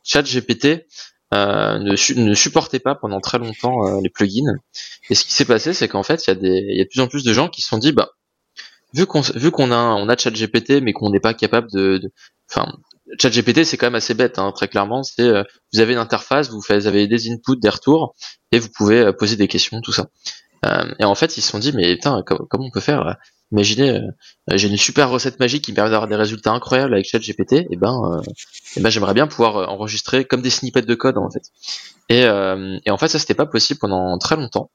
E: ChatGPT euh, ne, su- ne supportait pas pendant très longtemps euh, les plugins et ce qui s'est passé c'est qu'en fait il y a des il y a de plus en plus de gens qui se sont dit bah vu qu'on vu qu'on a on a ChatGPT mais qu'on n'est pas capable de de- enfin ChatGPT c'est quand même assez bête hein, très clairement c'est euh, vous avez une interface vous avez des inputs des retours et vous pouvez euh, poser des questions tout ça. Euh, et en fait ils se sont dit mais putain com- comment on peut faire euh, imaginez euh, j'ai une super recette magique qui me permet d'avoir des résultats incroyables avec ChatGPT et ben euh, et ben j'aimerais bien pouvoir enregistrer comme des snippets de code en fait. Et, et en fait ça c'était pas possible pendant très longtemps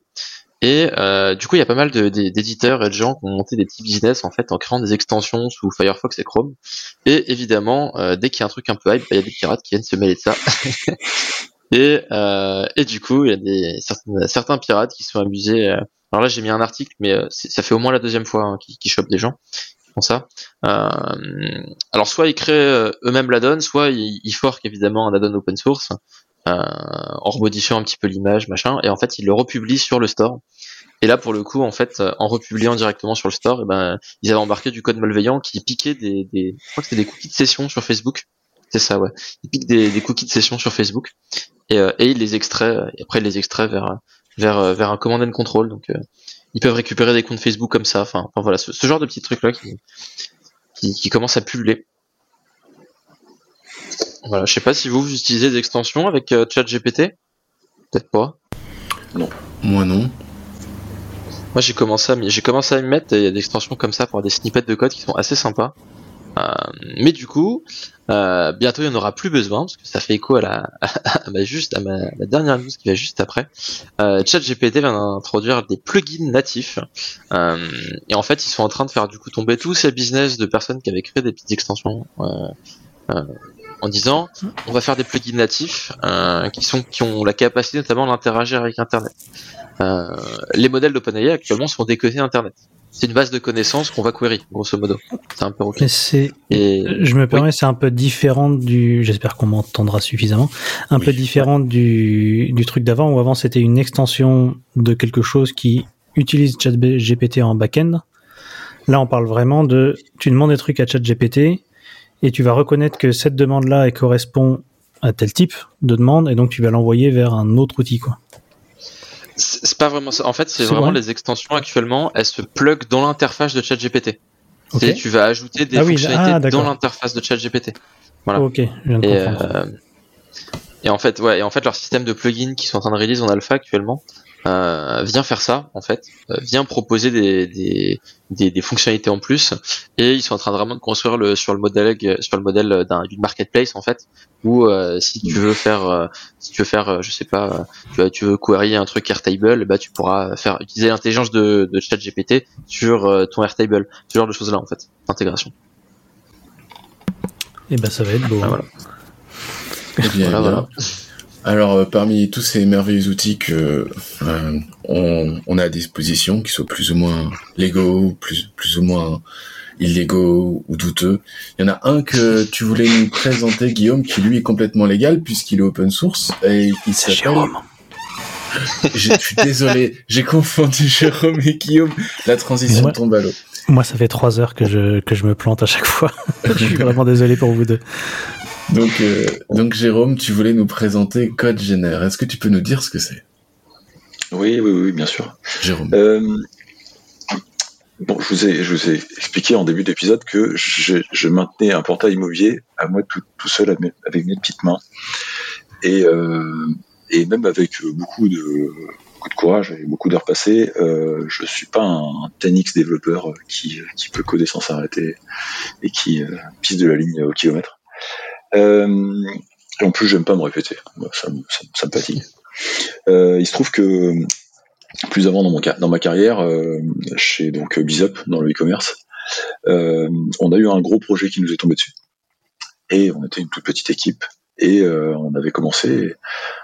E: et euh, du coup, il y a pas mal d'éditeurs et de gens qui ont monté des petits business en fait en créant des extensions sous Firefox et Chrome. Et évidemment, euh, dès qu'il y a un truc un peu hype, bah, il y a des pirates qui viennent se mêler de ça. [laughs] et, euh, et du coup, il y a des certains, certains pirates qui sont amusés. euh, alors là, j'ai mis un article, mais euh, ça fait au moins la deuxième fois hein, qu'ils chopent des gens qui font ça. Euh, alors soit ils créent eux-mêmes l'addon, soit ils, ils forquent évidemment un addon open source en remodifiant un petit peu l'image, machin, et en fait ils le republient sur le store. Et là, pour le coup, en fait, euh, en republiant directement sur le store, eh ben, ils avaient embarqué du code malveillant qui piquait des, cookies de session sur Facebook. C'est ça, ouais. Ils piquent des, cookies de session sur Facebook et, euh, ils les extraient. euh, après, ils les extraient vers euh, un command and control. Donc, euh, ils peuvent récupérer des comptes Facebook comme ça. Enfin, voilà, ce, ce genre de petits trucs là qui qui, qui commencent à pulluler. Voilà, je sais pas si vous, vous utilisez des extensions avec euh, ChatGPT. Peut-être pas.
D: Moi non.
E: Moi j'ai commencé à j'ai commencé à m'y mettre et il y a des extensions comme ça pour des snippets de code qui sont assez sympas. Euh, mais du coup, euh, bientôt il n'y en aura plus besoin parce que ça fait écho à la [laughs] à ma juste à ma, ma dernière news qui va juste après. Euh, ChatGPT vient d'introduire des plugins natifs euh, et en fait ils sont en train de faire du coup tomber tous ces business de personnes qui avaient créé des petites extensions euh, euh, en disant on va faire des plugins natifs euh, qui sont qui ont la capacité notamment d'interagir avec Internet. Euh, les modèles d'OpenAI actuellement sont décodés Internet. C'est une base de connaissances qu'on va query, grosso modo. C'est un peu ok.
C: Mais c'est,
E: Et
C: je me permets, c'est un peu différent du, j'espère qu'on m'entendra suffisamment, un
D: Oui.
C: peu différent du, du truc d'avant où avant c'était une extension de quelque chose qui utilise ChatGPT en back-end. Là, on parle vraiment de, tu demandes des trucs à ChatGPT et tu vas reconnaître que cette demande-là elle correspond à tel type de demande et donc tu vas l'envoyer vers un autre outil, quoi.
E: c'est pas vraiment ça. En fait, c'est vraiment
C: vrai
E: les extensions actuellement, elles se plug dans l'interface de ChatGPT.
C: Ok.
E: C'est- Tu vas ajouter des
C: Ah oui,
E: fonctionnalités
C: ah,
E: dans l'interface de ChatGPT. Voilà.
C: Ok, je viens de
E: Et,
C: comprendre.
E: euh, et en fait, ouais, et en fait, leur système de plugins qui sont en train de release en alpha actuellement euh, vient faire ça, en fait, euh, vient proposer des, des, des, des fonctionnalités en plus, et ils sont en train de vraiment de construire le sur le modèle sur le modèle d'un d'une marketplace en fait, où euh, si tu veux faire euh, si tu veux faire je sais pas, euh, tu, veux- tu veux query un truc Airtable, bah tu pourras faire utiliser l'intelligence de, de ChatGPT sur euh, ton Airtable, ce genre de choses là en fait, d'intégration.
C: Et ben ça va être beau.
E: Ah, voilà.
D: Eh bien,
E: Voilà,
D: bien.
E: voilà.
D: Alors, euh, parmi tous ces merveilleux outils que euh, on, on a à disposition, qui soient plus ou moins légaux, plus, plus ou moins illégaux ou douteux, il y en a un que tu voulais nous présenter, Guillaume, qui lui est complètement légal puisqu'il est open source et il s'appelle...
C: Jérôme.
D: Je suis désolé, j'ai confondu Jérôme et Guillaume. La transition tombe à l'eau.
C: Moi, ça fait trois heures que je, que je me plante à chaque fois. [laughs] je suis vraiment désolé pour vous deux.
D: Donc, euh, donc Jérôme, tu voulais nous présenter CodeGener. Est-ce que tu peux nous dire ce que c'est,
B: Oui, oui, oui, bien sûr.
D: Jérôme
B: Euh, bon, je vous, ai, je vous ai expliqué en début d'épisode que je, je maintenais un portail immobilier à moi tout, tout seul avec mes, petites mains. Et, euh, et même avec beaucoup de beaucoup de courage et beaucoup d'heures passées. Euh, je suis pas un 10x développeur qui, qui peut coder sans s'arrêter et qui pisse de la ligne au kilomètre. Euh, et en plus, j'aime pas me répéter. Ça, me- fatigue. Euh, il se trouve que plus avant dans, mon, dans ma carrière, euh, chez donc Bizop, dans le e-commerce, euh, on a eu un gros projet qui nous est tombé dessus. Et on était une toute petite équipe. Et euh, on avait commencé.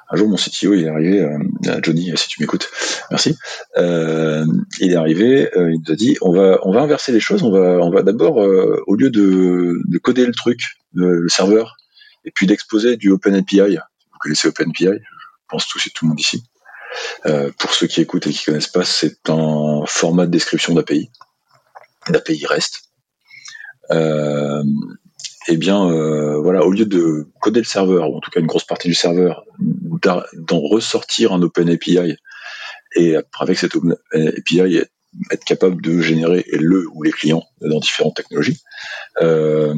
B: Un jour, mon CTO est arrivé, euh, Johnny, si tu m'écoutes, merci. Euh, il est arrivé, euh, il nous a dit on va on va inverser les choses. On va on va d'abord euh, au lieu de coder le truc, le, serveur, et puis d'exposer du OpenAPI. Vous connaissez OpenAPI, je pense tout, tout le monde ici. Euh, pour ceux qui écoutent et qui connaissent pas, c'est un format de description d'API, d'API REST. Euh, eh bien, euh, voilà, au lieu de coder le serveur, ou en tout cas une grosse partie du serveur, d'en ressortir un OpenAPI, et avec cet OpenAPI, être capable de générer le ou les clients dans différentes technologies, euh,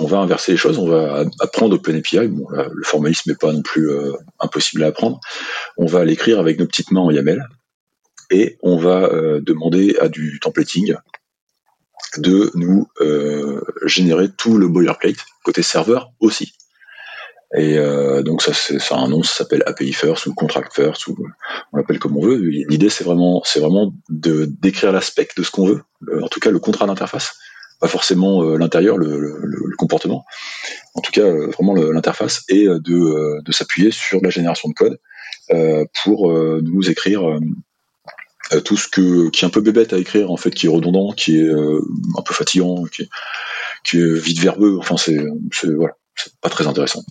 B: on va inverser les choses, on va apprendre OpenAPI, bon, le formalisme n'est pas non plus euh, impossible à apprendre, on va l'écrire avec nos petites mains en YAML, et on va euh, demander à du templating de nous euh, générer tout le boilerplate côté serveur aussi. Et donc ça, ça un nom, ça s'appelle API First ou Contract First, ou on l'appelle comme on veut. L'idée, c'est vraiment, c'est vraiment de décrire l'aspect de ce qu'on veut, en tout cas le contrat d'interface, pas forcément euh, l'intérieur, le, comportement, en tout cas euh, vraiment l'interface, et euh, de, s'appuyer sur la génération de code pour nous écrire tout ce que qui est un peu bébête à écrire en fait, qui est redondant, qui est un peu fatigant, qui est, vite verbeux. Enfin, c'est pas très intéressant.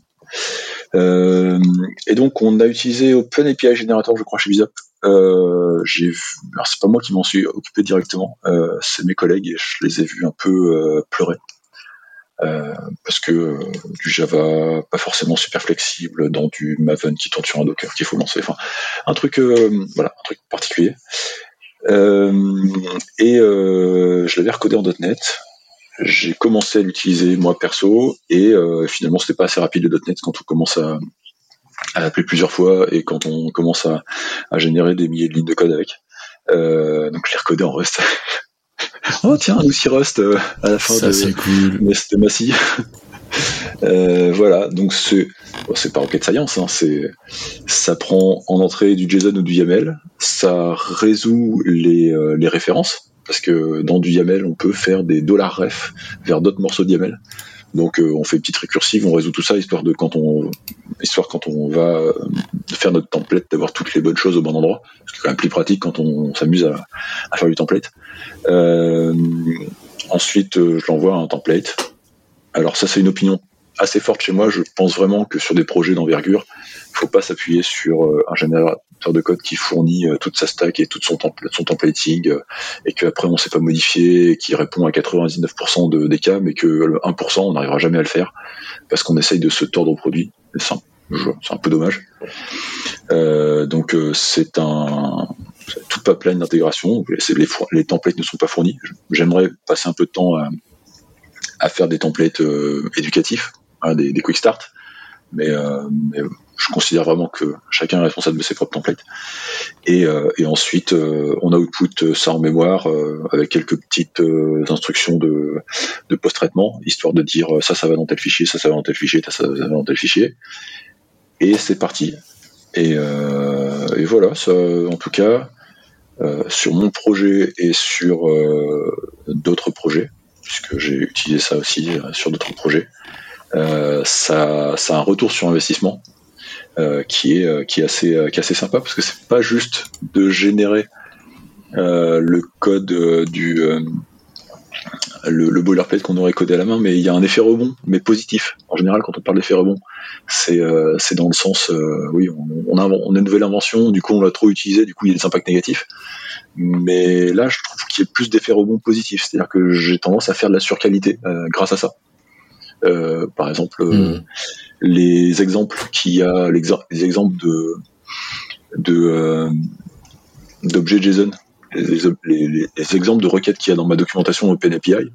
B: Et donc, on a utilisé OpenAPI Generator, je crois, chez Bizop. Euh, c'est pas moi qui m'en suis occupé directement, euh, c'est mes collègues et je les ai vus un peu euh, pleurer. Parce que du Java pas forcément super flexible dans du Maven qui tourne sur un Docker qu'il faut lancer, enfin un truc voilà un truc particulier. Et je l'avais recodé en .NET. J'ai commencé à l'utiliser moi perso et finalement c'était pas assez rapide le .NET quand on commence à, à l'appeler plusieurs fois et quand on commence à, à générer des milliers de lignes de code avec. Euh, donc je l'ai recodé en Rust. [laughs] oh tiens un outil Rust euh, à la fin
D: Ça,
B: de,
D: c'est cool.
B: mais c'était massif. Euh, voilà, donc c'est bon, c'est pas rocket science, hein, c'est ça prend en entrée du JSON ou du YAML, ça résout les, les références parce que dans du YAML on peut faire des dollars ref vers d'autres morceaux de YAML. Donc euh, on fait une petite récursive, on résout tout ça histoire de quand on histoire quand on va euh, faire notre template d'avoir toutes les bonnes choses au bon endroit, ce qui est quand même plus pratique quand on, s'amuse à, à faire du template. Euh, ensuite je l'envoie à un template. Alors ça c'est une opinion assez forte chez moi. Je pense vraiment que sur des projets d'envergure, il faut pas s'appuyer sur euh, un générateur de code qui fournit euh, toute sa stack et tout son, son templating euh, et qu'après on sait pas modifier, et qui répond à 99% de, des cas, mais que le 1% on n'arrivera jamais à le faire parce qu'on essaye de se tordre au produit. C'est un, peu dommage. Donc c'est un tout pipeline d'intégration. Les, les templates ne sont pas fournis. J'aimerais passer un peu de temps à, à faire des templates éducatifs, des, quick start, mais, euh, mais je considère vraiment que chacun est responsable de ses propres templates. Et, euh, ensuite, euh, on output ça en mémoire avec quelques petites instructions de, post-traitement, histoire de dire ça, ça va dans tel fichier, ça, ça va dans tel fichier, ça, ça va dans tel fichier. Et c'est parti. Et, et voilà, ça, en tout cas, sur mon projet et sur d'autres projets, puisque j'ai utilisé ça aussi sur d'autres projets, ça, ça a un retour sur investissement euh, qui est euh, qui est assez euh, sympa parce que c'est pas juste de générer euh, le code euh, du euh, le, le boilerplate qu'on aurait codé à la main, mais il y a un effet rebond, mais positif. En général, quand on parle d'effet rebond, c'est euh, dans le sens, euh, oui, on, a, une nouvelle invention, du coup on l'a trop utilisé, du coup il y a des impacts négatifs. Mais là, je trouve qu'il y a plus d'effets rebond positifs, c'est-à-dire que j'ai tendance à faire de la surqualité euh, grâce à ça. Euh, par exemple, euh,
D: Mm.
B: les exemples qu'il y a, les exemples de de euh, d'objets JSON, les, les- les- les exemples de requêtes qu'il y a dans ma documentation OpenAPI,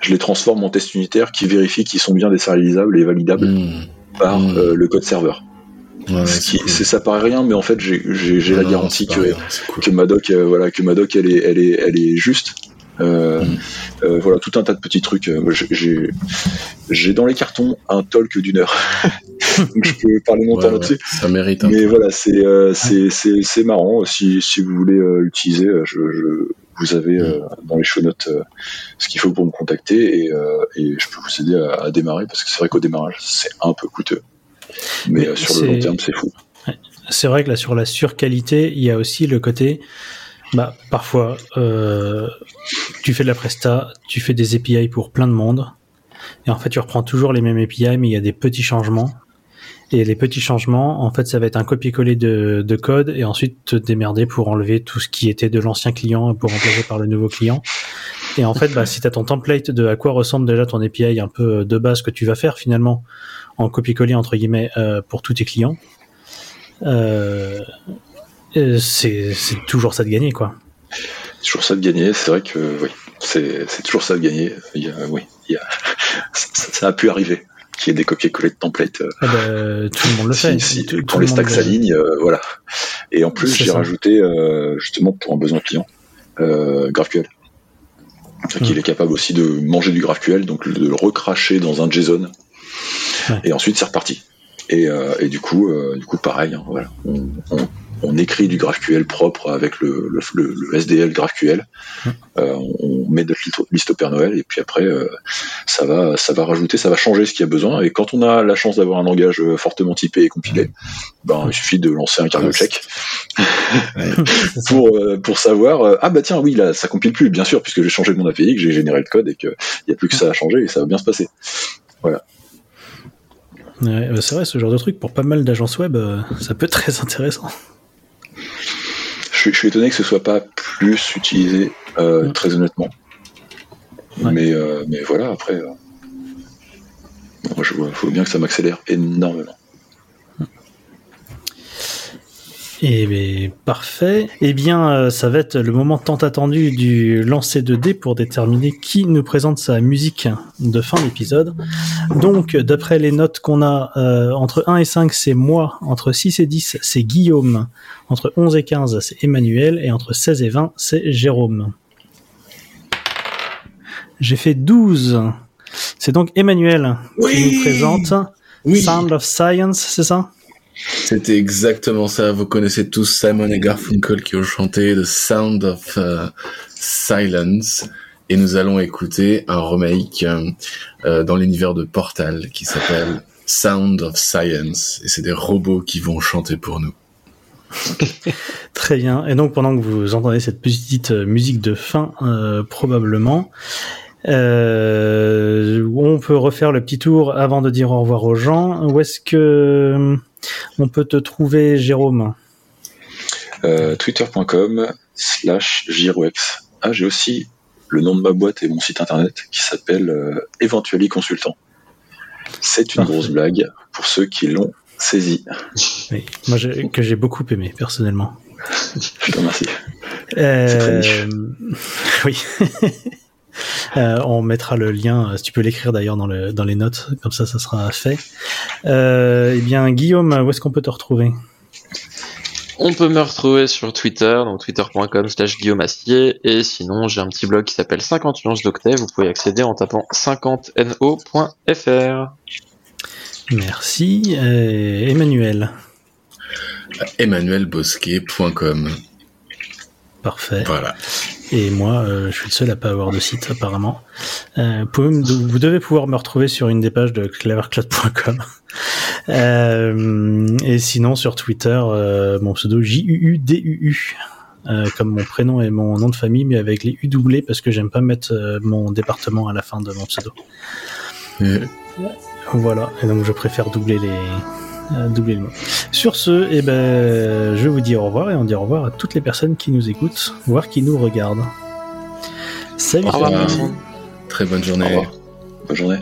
B: je les transforme en tests unitaires qui vérifient qu'ils sont bien désérialisables et validables
D: Mm.
B: par
D: Mm.
B: euh, le code serveur.
D: Ouais,
B: Ce
D: c'est
B: qui-
D: cool.
B: c'est- ça paraît rien, mais en fait, j'ai la
D: Non,
B: garantie que,
D: cool.
B: Madoc, euh, voilà, que Madoc, elle est, elle est, elle est juste. Euh,
D: Mm.
B: euh, voilà, tout un tas de petits trucs. Euh, j'ai- J'ai, dans les cartons un talk d'une heure, [laughs] donc je peux parler longtemps
D: Ouais, ouais,
B: là-dessus.
D: ça mérite un
B: Mais
D: peu.
B: voilà, c'est, euh, c'est, c'est, c'est marrant. Si, si vous voulez euh, l'utiliser, je, je, vous avez euh, dans les show notes euh, ce qu'il faut pour me contacter et, euh, et je peux vous aider à, à démarrer parce que c'est vrai qu'au démarrage c'est un peu coûteux, mais,
C: Mais
B: euh, sur le long terme c'est fou.
C: C'est vrai que là, sur la surqualité, il y a aussi le côté, bah, parfois, euh, tu fais de la presta, tu fais des API pour plein de monde, et en fait, tu reprends toujours les mêmes API, mais il y a des petits changements. Et les petits changements, en fait, ça va être un copier-coller de, de code, et ensuite te démerder pour enlever tout ce qui était de l'ancien client pour remplacer par le nouveau client. Et en fait, bah, si tu as ton template de à quoi ressemble déjà ton API un peu de base que tu vas faire finalement en copier-coller entre guillemets euh, pour tous tes clients, euh, euh, c'est c'est toujours ça de gagner quoi.
B: C'est toujours ça de gagner. C'est vrai que oui, c'est, toujours ça de gagner. Il y a, oui, il y a, [laughs] ça, ça a pu arriver qu'il y ait des copier-coller de templates. euh,
C: Ah bah, tout le monde le
B: si-
C: fait.
B: si-
C: Tout-
B: quand les stacks s'alignent, euh, voilà. Et en plus, j'ai rajouté euh, justement pour un besoin client euh, GraphQL.
C: Hmm.
B: Qu'il est capable aussi de manger du GraphQL, donc de le recracher dans un JSON,
C: Ouais.
B: et ensuite c'est reparti. Et, euh, et du coup, euh, du coup, pareil, hein, voilà. On, on- on écrit du GraphQL propre avec le, le, le- le SDL GraphQL.
C: Hmm.
B: Euh, on met notre liste- au Père Noël et puis après, euh, ça va, ça va rajouter, ça va changer ce qu'il y a besoin. Et quand on a la chance d'avoir un langage euh, fortement typé et compilé, ben, il suffit de lancer un cargo check [laughs] [laughs] pour euh, pour savoir ah bah tiens oui là ça compile plus bien sûr puisque j'ai changé mon API que j'ai généré le code et que il y a plus que ça à changer et ça va bien se passer
C: Ouais, bah, c'est vrai, ce genre de truc pour pas mal d'agences web, ça peut être très intéressant.
B: Je suis, je suis étonné que ce soit pas plus utilisé euh,
C: Mm.
B: très honnêtement
C: Ouais.
B: mais euh, mais voilà après euh, moi je vois faut bien que ça m'accélère énormément
C: Et ben, parfait. Eh bien, euh, ça va être le moment tant attendu du lancer de dés pour déterminer qui nous présente sa musique de fin d'épisode. Donc, d'après les notes qu'on a, euh, entre 1 et 5, c'est moi. Entre 6 et 10, c'est Guillaume. Entre 11 et 15, c'est Emmanuel. Et entre 16 et 20, c'est Jérôme. J'ai fait 12. C'est donc Emmanuel qui nous présente
D: Oui,
C: Sound of Science, c'est ça?
D: C'était exactement ça. Vous connaissez tous Simon et Garfunkel qui ont chanté The Sound of euh, Silence. Et nous allons écouter un remake euh, euh, dans l'univers de Portal qui s'appelle Sound of Science. Et c'est des robots qui vont chanter pour nous. [laughs]
C: Très bien. Et donc pendant que vous entendez cette petite musique de fin, probablement, on peut refaire le petit tour avant de dire au revoir aux gens. Où est-ce que on peut te trouver, Jérôme
B: euh, twitter.com slash giroex ah j'ai aussi le nom de ma boîte et mon site internet qui s'appelle euh, Eventually Consultant c'est une
C: Parfait.
B: grosse blague pour ceux qui l'ont saisi
C: Oui. Moi, que j'ai beaucoup aimé personnellement.
B: je te remercie
C: Euh,
B: très niche. [laughs]
C: oui. Euh, on mettra le lien, euh, si tu peux l'écrire d'ailleurs dans, le, dans les notes, comme ça, ça sera fait. Euh, eh bien, Guillaume, où est-ce qu'on peut te retrouver?
E: On peut me retrouver sur Twitter, donc twitter.com slash Guillaume Astier, et sinon j'ai un petit blog qui s'appelle 50 nuances d'octet, vous pouvez y accéder en tapant 50no.fr.
C: Merci. Euh, Emmanuel.
D: emmanuelbosquet.com.
C: Parfait.
D: Voilà.
C: Et moi, euh, je suis le seul à pas avoir de site apparemment. Euh, vous, pouvez me- vous devez pouvoir me retrouver sur une des pages de clevercloud.com. [laughs] Euh, et sinon sur Twitter, euh, mon pseudo JUUDUU. Euh, comme mon prénom et mon nom de famille, mais avec les U doublés parce que j'aime pas mettre euh, mon département à la fin de mon pseudo. Voilà, et donc je préfère doubler les euh, doubler le mot. Sur ce, eh ben, je vous dis au revoir et on dit au revoir à toutes les personnes qui nous écoutent, voire qui nous regardent. Salut.
E: Au revoir.
D: Très bonne
B: au
D: journée.
B: revoir bonne journée